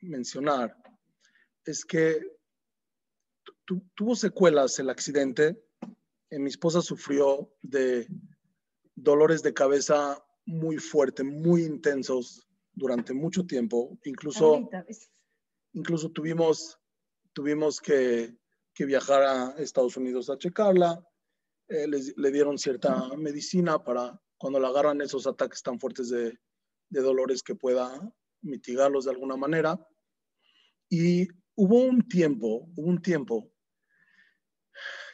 S3: mencionar es que tu- tuvo secuelas el accidente. Eh, mi esposa sufrió de dolores de cabeza muy fuertes, muy intensos durante mucho tiempo. Incluso, incluso tuvimos, tuvimos que, que viajar a Estados Unidos a checarla. Eh, le dieron cierta medicina para cuando le agarran esos ataques tan fuertes de, de dolores que pueda mitigarlos de alguna manera. Y hubo un tiempo, hubo un tiempo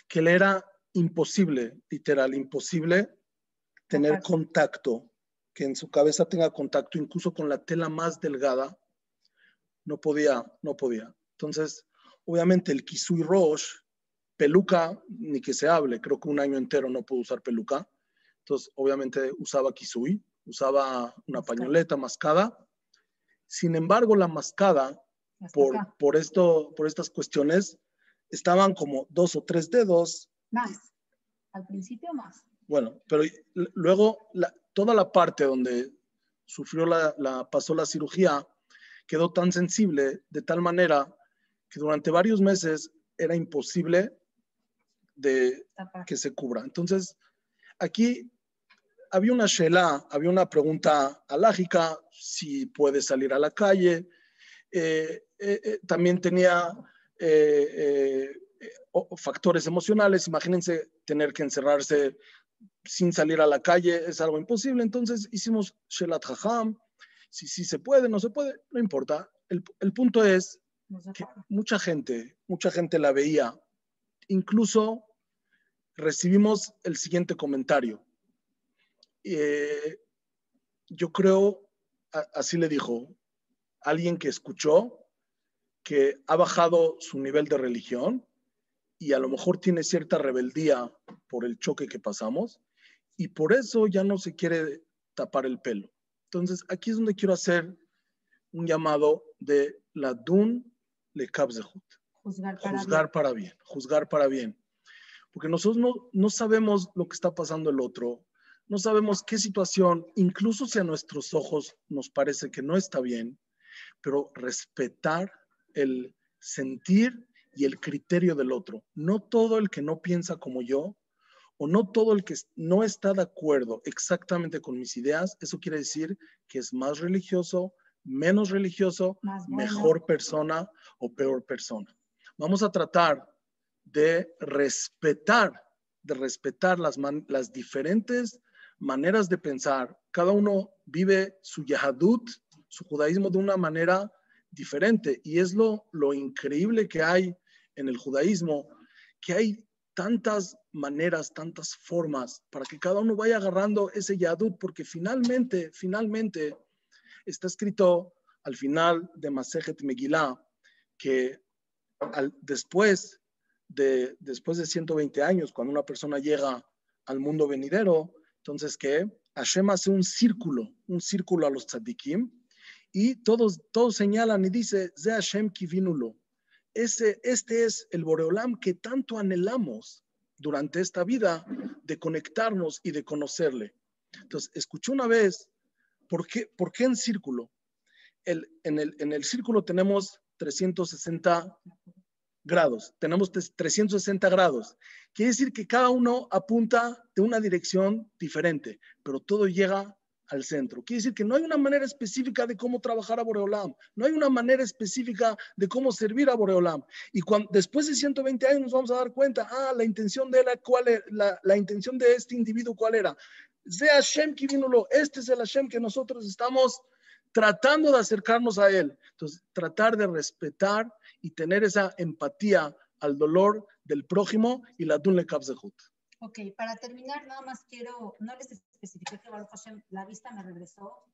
S3: que le era imposible, literal, imposible tener
S2: contacto,
S3: que en su cabeza tenga contacto incluso con la tela más delgada. No podía, no podía. Entonces, obviamente el Kisui Roche, peluca, ni que se hable, creo que un año entero no pudo usar peluca. Entonces, obviamente usaba Kisui, usaba una pañoleta mascada. Sin embargo, la mascada, por, por, esto, por estas cuestiones, estaban como dos o tres dedos.
S2: Más. Al principio más.
S3: Bueno, pero luego la- toda la parte donde sufrió la, la, pasó la cirugía quedó tan sensible de tal manera que durante varios meses era imposible de
S2: Tapar.
S3: que se cubra. Entonces, aquí había una shela, había una pregunta alágica, si puede salir a la calle. Eh, eh, eh, también tenía eh, eh, factores emocionales. Imagínense tener que encerrarse sin salir a la calle, es algo imposible. Entonces hicimos shelat hajam, si sí se puede, no se puede, no importa. El, el punto es que mucha gente, mucha gente la veía. Incluso recibimos el siguiente comentario. Eh, yo creo, a- así le dijo, alguien que escuchó que ha bajado su nivel de religión y a lo mejor tiene cierta rebeldía por el choque que pasamos y por eso ya no se quiere tapar el pelo. Entonces, aquí es donde quiero hacer un llamado de la Dun le Kabzehut
S2: Juzgar para
S3: juzgar
S2: bien.
S3: para bien, juzgar para bien. Porque nosotros no, no sabemos lo que está pasando el otro, no sabemos qué situación, incluso si a nuestros ojos nos parece que no está bien, pero respetar el sentir y el criterio del otro. No todo el que no piensa como yo o no todo el que no está de acuerdo exactamente con mis ideas, eso quiere decir que es más religioso, menos religioso, mejor persona o peor persona. Vamos a tratar de respetar, de respetar las, las diferentes maneras de pensar. Cada uno vive su yahadut, su judaísmo de una manera diferente. Y es lo, lo increíble que hay en el judaísmo, que hay tantas maneras, tantas formas para que cada uno vaya agarrando ese yadut, porque finalmente, finalmente está escrito al final de Masejet Megillah que después, de, después de 120 años, cuando una persona llega al mundo venidero, entonces que Hashem hace un círculo, un círculo a los tzadikim, y todos, todos señalan y dice, Ze Hashem kivinulo. Ese, este es el Boreolam que tanto anhelamos durante esta vida de conectarnos y de conocerle. Entonces, escuché una vez, ¿por qué, por qué en círculo? El, en, el, en el círculo tenemos 360 grados, tenemos 360 grados. Quiere decir que cada uno apunta de una dirección diferente, pero todo llega al centro. Quiere decir que no hay una manera específica de cómo trabajar a Boreolam, no hay una manera específica de cómo servir a Boreolam. Y cuando, después de 120 años nos vamos a dar cuenta, ah, la intención de, la, cuál la, la intención de este individuo, ¿cuál era? Sea Hashem Kivinulo, este es el Hashem que nosotros estamos tratando de acercarnos a él. Entonces, tratar de respetar y tener esa empatía al dolor del prójimo y la Dunle Kapzehut.
S2: Ok, para terminar, nada más quiero, no les especifiqué que Baruch Hashem, la vista me regresó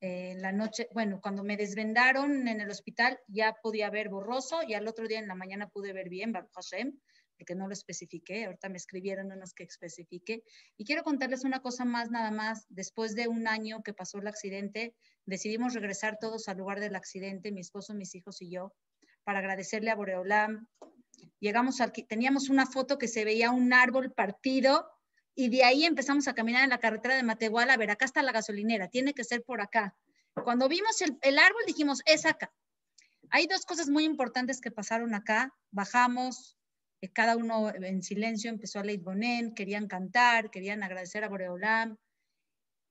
S2: eh, la noche, bueno, cuando me desvendaron en el hospital ya podía ver borroso y al otro día en la mañana pude ver bien Baruch Hashem, porque no lo especifiqué, ahorita me escribieron unos que especifique. Y quiero contarles una cosa más, nada más, después de un año que pasó el accidente, decidimos regresar todos al lugar del accidente, mi esposo, mis hijos y yo, para agradecerle a Boreolam, llegamos al, teníamos una foto que se veía un árbol partido y de ahí empezamos a caminar en la carretera de Matehuala, a ver, acá está la gasolinera, tiene que ser por acá. Cuando vimos el, el árbol dijimos, es acá. Hay dos cosas muy importantes que pasaron acá. Bajamos, eh, cada uno en silencio empezó a leer Bonen, querían cantar, querían agradecer a Boreolam.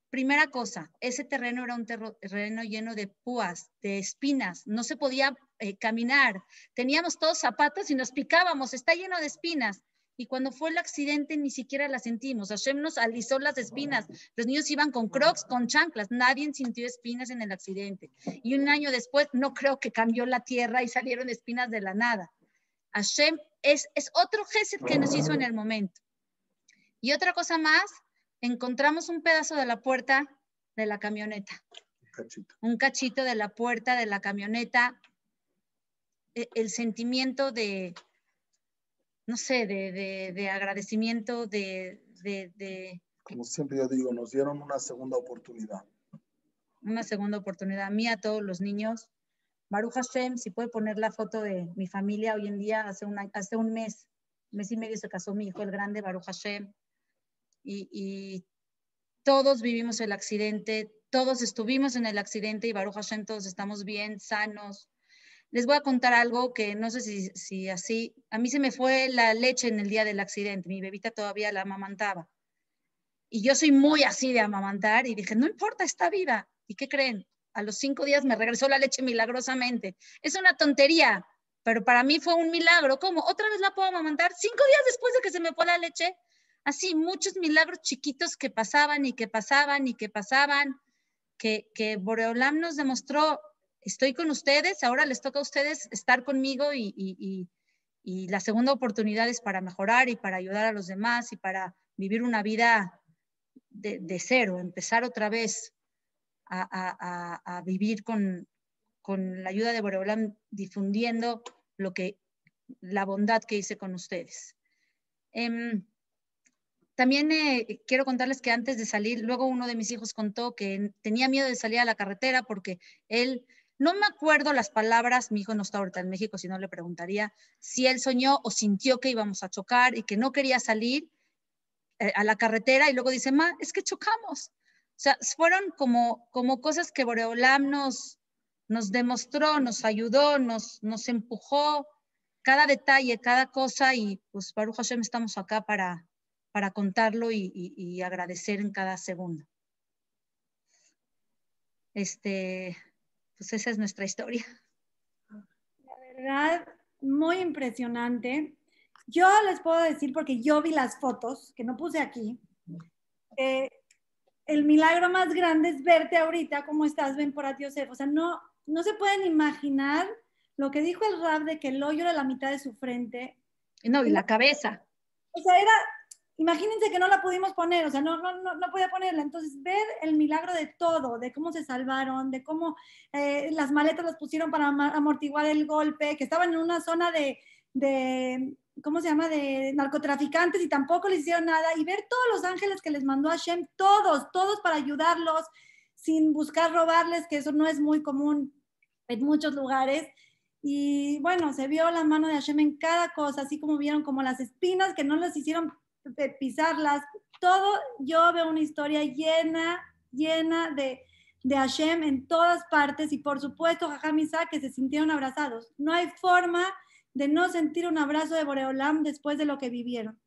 S2: Primera cosa, ese terreno era un terreno lleno de púas, de espinas, no se podía eh, caminar. Teníamos todos zapatos y nos picábamos, está lleno de espinas. Y cuando fue el accidente ni siquiera la sentimos. Hashem nos alisó las espinas. Los niños iban con crocs, con chanclas. Nadie sintió espinas en el accidente. Y un año después no creo que cambió la tierra y salieron espinas de la nada. Hashem es, es otro gesto que nos hizo en el momento. Y otra cosa más, encontramos un pedazo de la puerta de la camioneta. Un cachito de la puerta de la camioneta e, el sentimiento de, no sé, de, agradecimiento, de, de,
S3: Como siempre yo digo, nos dieron una segunda oportunidad.
S2: Una segunda oportunidad. A mí, a todos los niños. Baruch Hashem, si puede poner la foto de mi familia hoy en día, hace, una, hace un mes, mes y medio se casó mi hijo el grande, Baruch Hashem. Y, todos vivimos el accidente, todos estuvimos en el accidente y Baruch Hashem, todos estamos bien, sanos, les voy a contar algo que no sé si, así, a mí se me fue la leche en el día del accidente, mi bebita todavía la amamantaba. Y yo soy muy así de amamantar y dije, no importa, está viva. ¿Y qué creen? A los cinco días me regresó la leche milagrosamente. Es una tontería, pero para mí fue un milagro. ¿Cómo? ¿Otra vez la puedo amamantar? Cinco días después de que se me fue la leche. Así, muchos milagros chiquitos que pasaban y que pasaban y que pasaban, que, que Boreolam nos demostró estoy con ustedes, ahora les toca a ustedes estar conmigo y, la segunda oportunidad es para mejorar y para ayudar a los demás y para vivir una vida de, cero, empezar otra vez a, vivir con, la ayuda de Boreolam, difundiendo lo que, la bondad que hice con ustedes. Em, también eh, quiero contarles que antes de salir, luego uno de mis hijos contó que tenía miedo de salir a la carretera porque él no me acuerdo las palabras, mi hijo no está ahorita en México, si no le preguntaría si él soñó o sintió que íbamos a chocar y que no quería salir eh, a la carretera y luego dice, ma, es que chocamos. O sea, fueron como, como cosas que Boreolam nos, nos demostró, nos ayudó, nos, nos empujó, cada detalle, cada cosa y pues Baruch Hashem estamos acá para, para contarlo y, y agradecer en cada segundo. Este, pues esa es nuestra historia.
S1: La verdad, muy impresionante. Yo les puedo decir, porque yo vi las fotos, que no puse aquí, el milagro más grande es verte ahorita como estás, ven por Yosef. O sea, no, no se pueden imaginar lo que dijo el rap de que el hoyo era la mitad de su frente.
S2: No, y la cabeza.
S1: O sea, era, imagínense que no la pudimos poner, o sea, no, no, no, no podía ponerla. Entonces, ver el milagro de todo, de cómo se salvaron, de cómo eh, las maletas las pusieron para amortiguar el golpe, que estaban en una zona de, de, ¿cómo se llama?, de narcotraficantes y tampoco les hicieron nada. Y ver todos los ángeles que les mandó Hashem, todos, todos para ayudarlos, sin buscar robarles, que eso no es muy común en muchos lugares. Y bueno, se vio la mano de Hashem en cada cosa, así como vieron como las espinas que no les hicieron pisarlas, todo, yo veo una historia llena, llena de, de Hashem en todas partes y por supuesto Jajam que se sintieron abrazados. No hay forma de no sentir un abrazo de Boreolam después de lo que vivieron.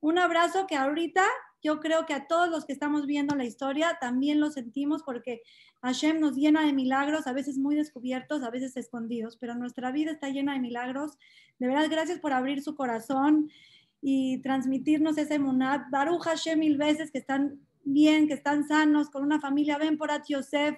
S1: Un abrazo que ahorita yo creo que a todos los que estamos viendo la historia también lo sentimos porque Hashem nos llena de milagros, a veces muy descubiertos, a veces escondidos, pero nuestra vida está llena de milagros. De verdad, gracias por abrir su corazón y transmitirnos ese munad. Baruch Hashem mil veces que están bien, que están sanos, con una familia, ven por Yosef,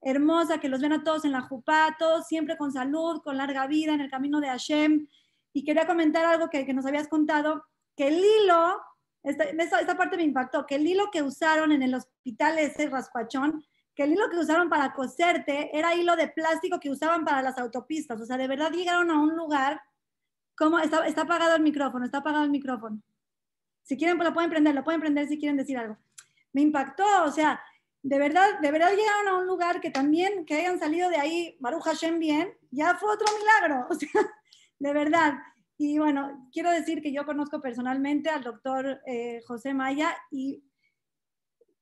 S1: hermosa, que los ven a todos en la jupá, todos siempre con salud, con larga vida, en el camino de Hashem. Y quería comentar algo que, que nos habías contado, que el hilo, esta, esta, parte me impactó, que el hilo que usaron en el hospital ese rascuachón, que el hilo que usaron para coserte era hilo de plástico que usaban para las autopistas. O sea, de verdad llegaron a un lugar ¿Cómo? Está, apagado el micrófono, está apagado el micrófono. Si quieren, lo pueden prender, lo pueden prender si quieren decir algo. Me impactó, o sea, de verdad, de verdad llegaron a un lugar que también, que hayan salido de ahí, Baruch Hashem bien, ya fue otro milagro, o sea, de verdad. Y bueno, quiero decir que yo conozco personalmente al doctor eh, José Maya y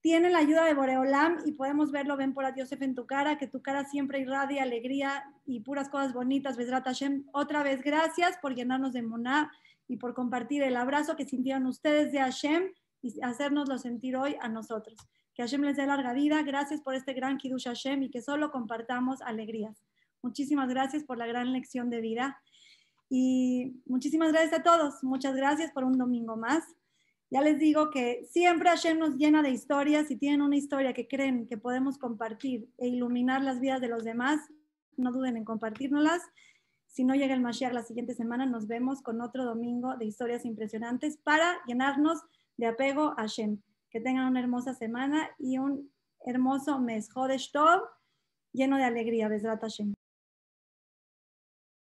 S1: tiene la ayuda de Boreolam y podemos verlo, ven por a Diosef en tu cara, que tu cara siempre irradia alegría y puras cosas bonitas. Besrat Hashem, otra vez gracias por llenarnos de moná y por compartir el abrazo que sintieron ustedes de Hashem y hacernoslo sentir hoy a nosotros. Que Hashem les dé larga vida. Gracias por este gran Kiddush Hashem y que solo compartamos alegrías. Muchísimas gracias por la gran lección de vida. Y muchísimas gracias a todos. Muchas gracias por un domingo más. Ya les digo que siempre Hashem nos llena de historias. Si tienen una historia que creen que podemos compartir e iluminar las vidas de los demás, no duden en compartirnoslas. Si no llega el Mashiach la siguiente semana, nos vemos con otro domingo de historias impresionantes para llenarnos de apego a Hashem. Que tengan una hermosa semana y un hermoso mes. Jodesh Tov, lleno de alegría. Besrat Hashem.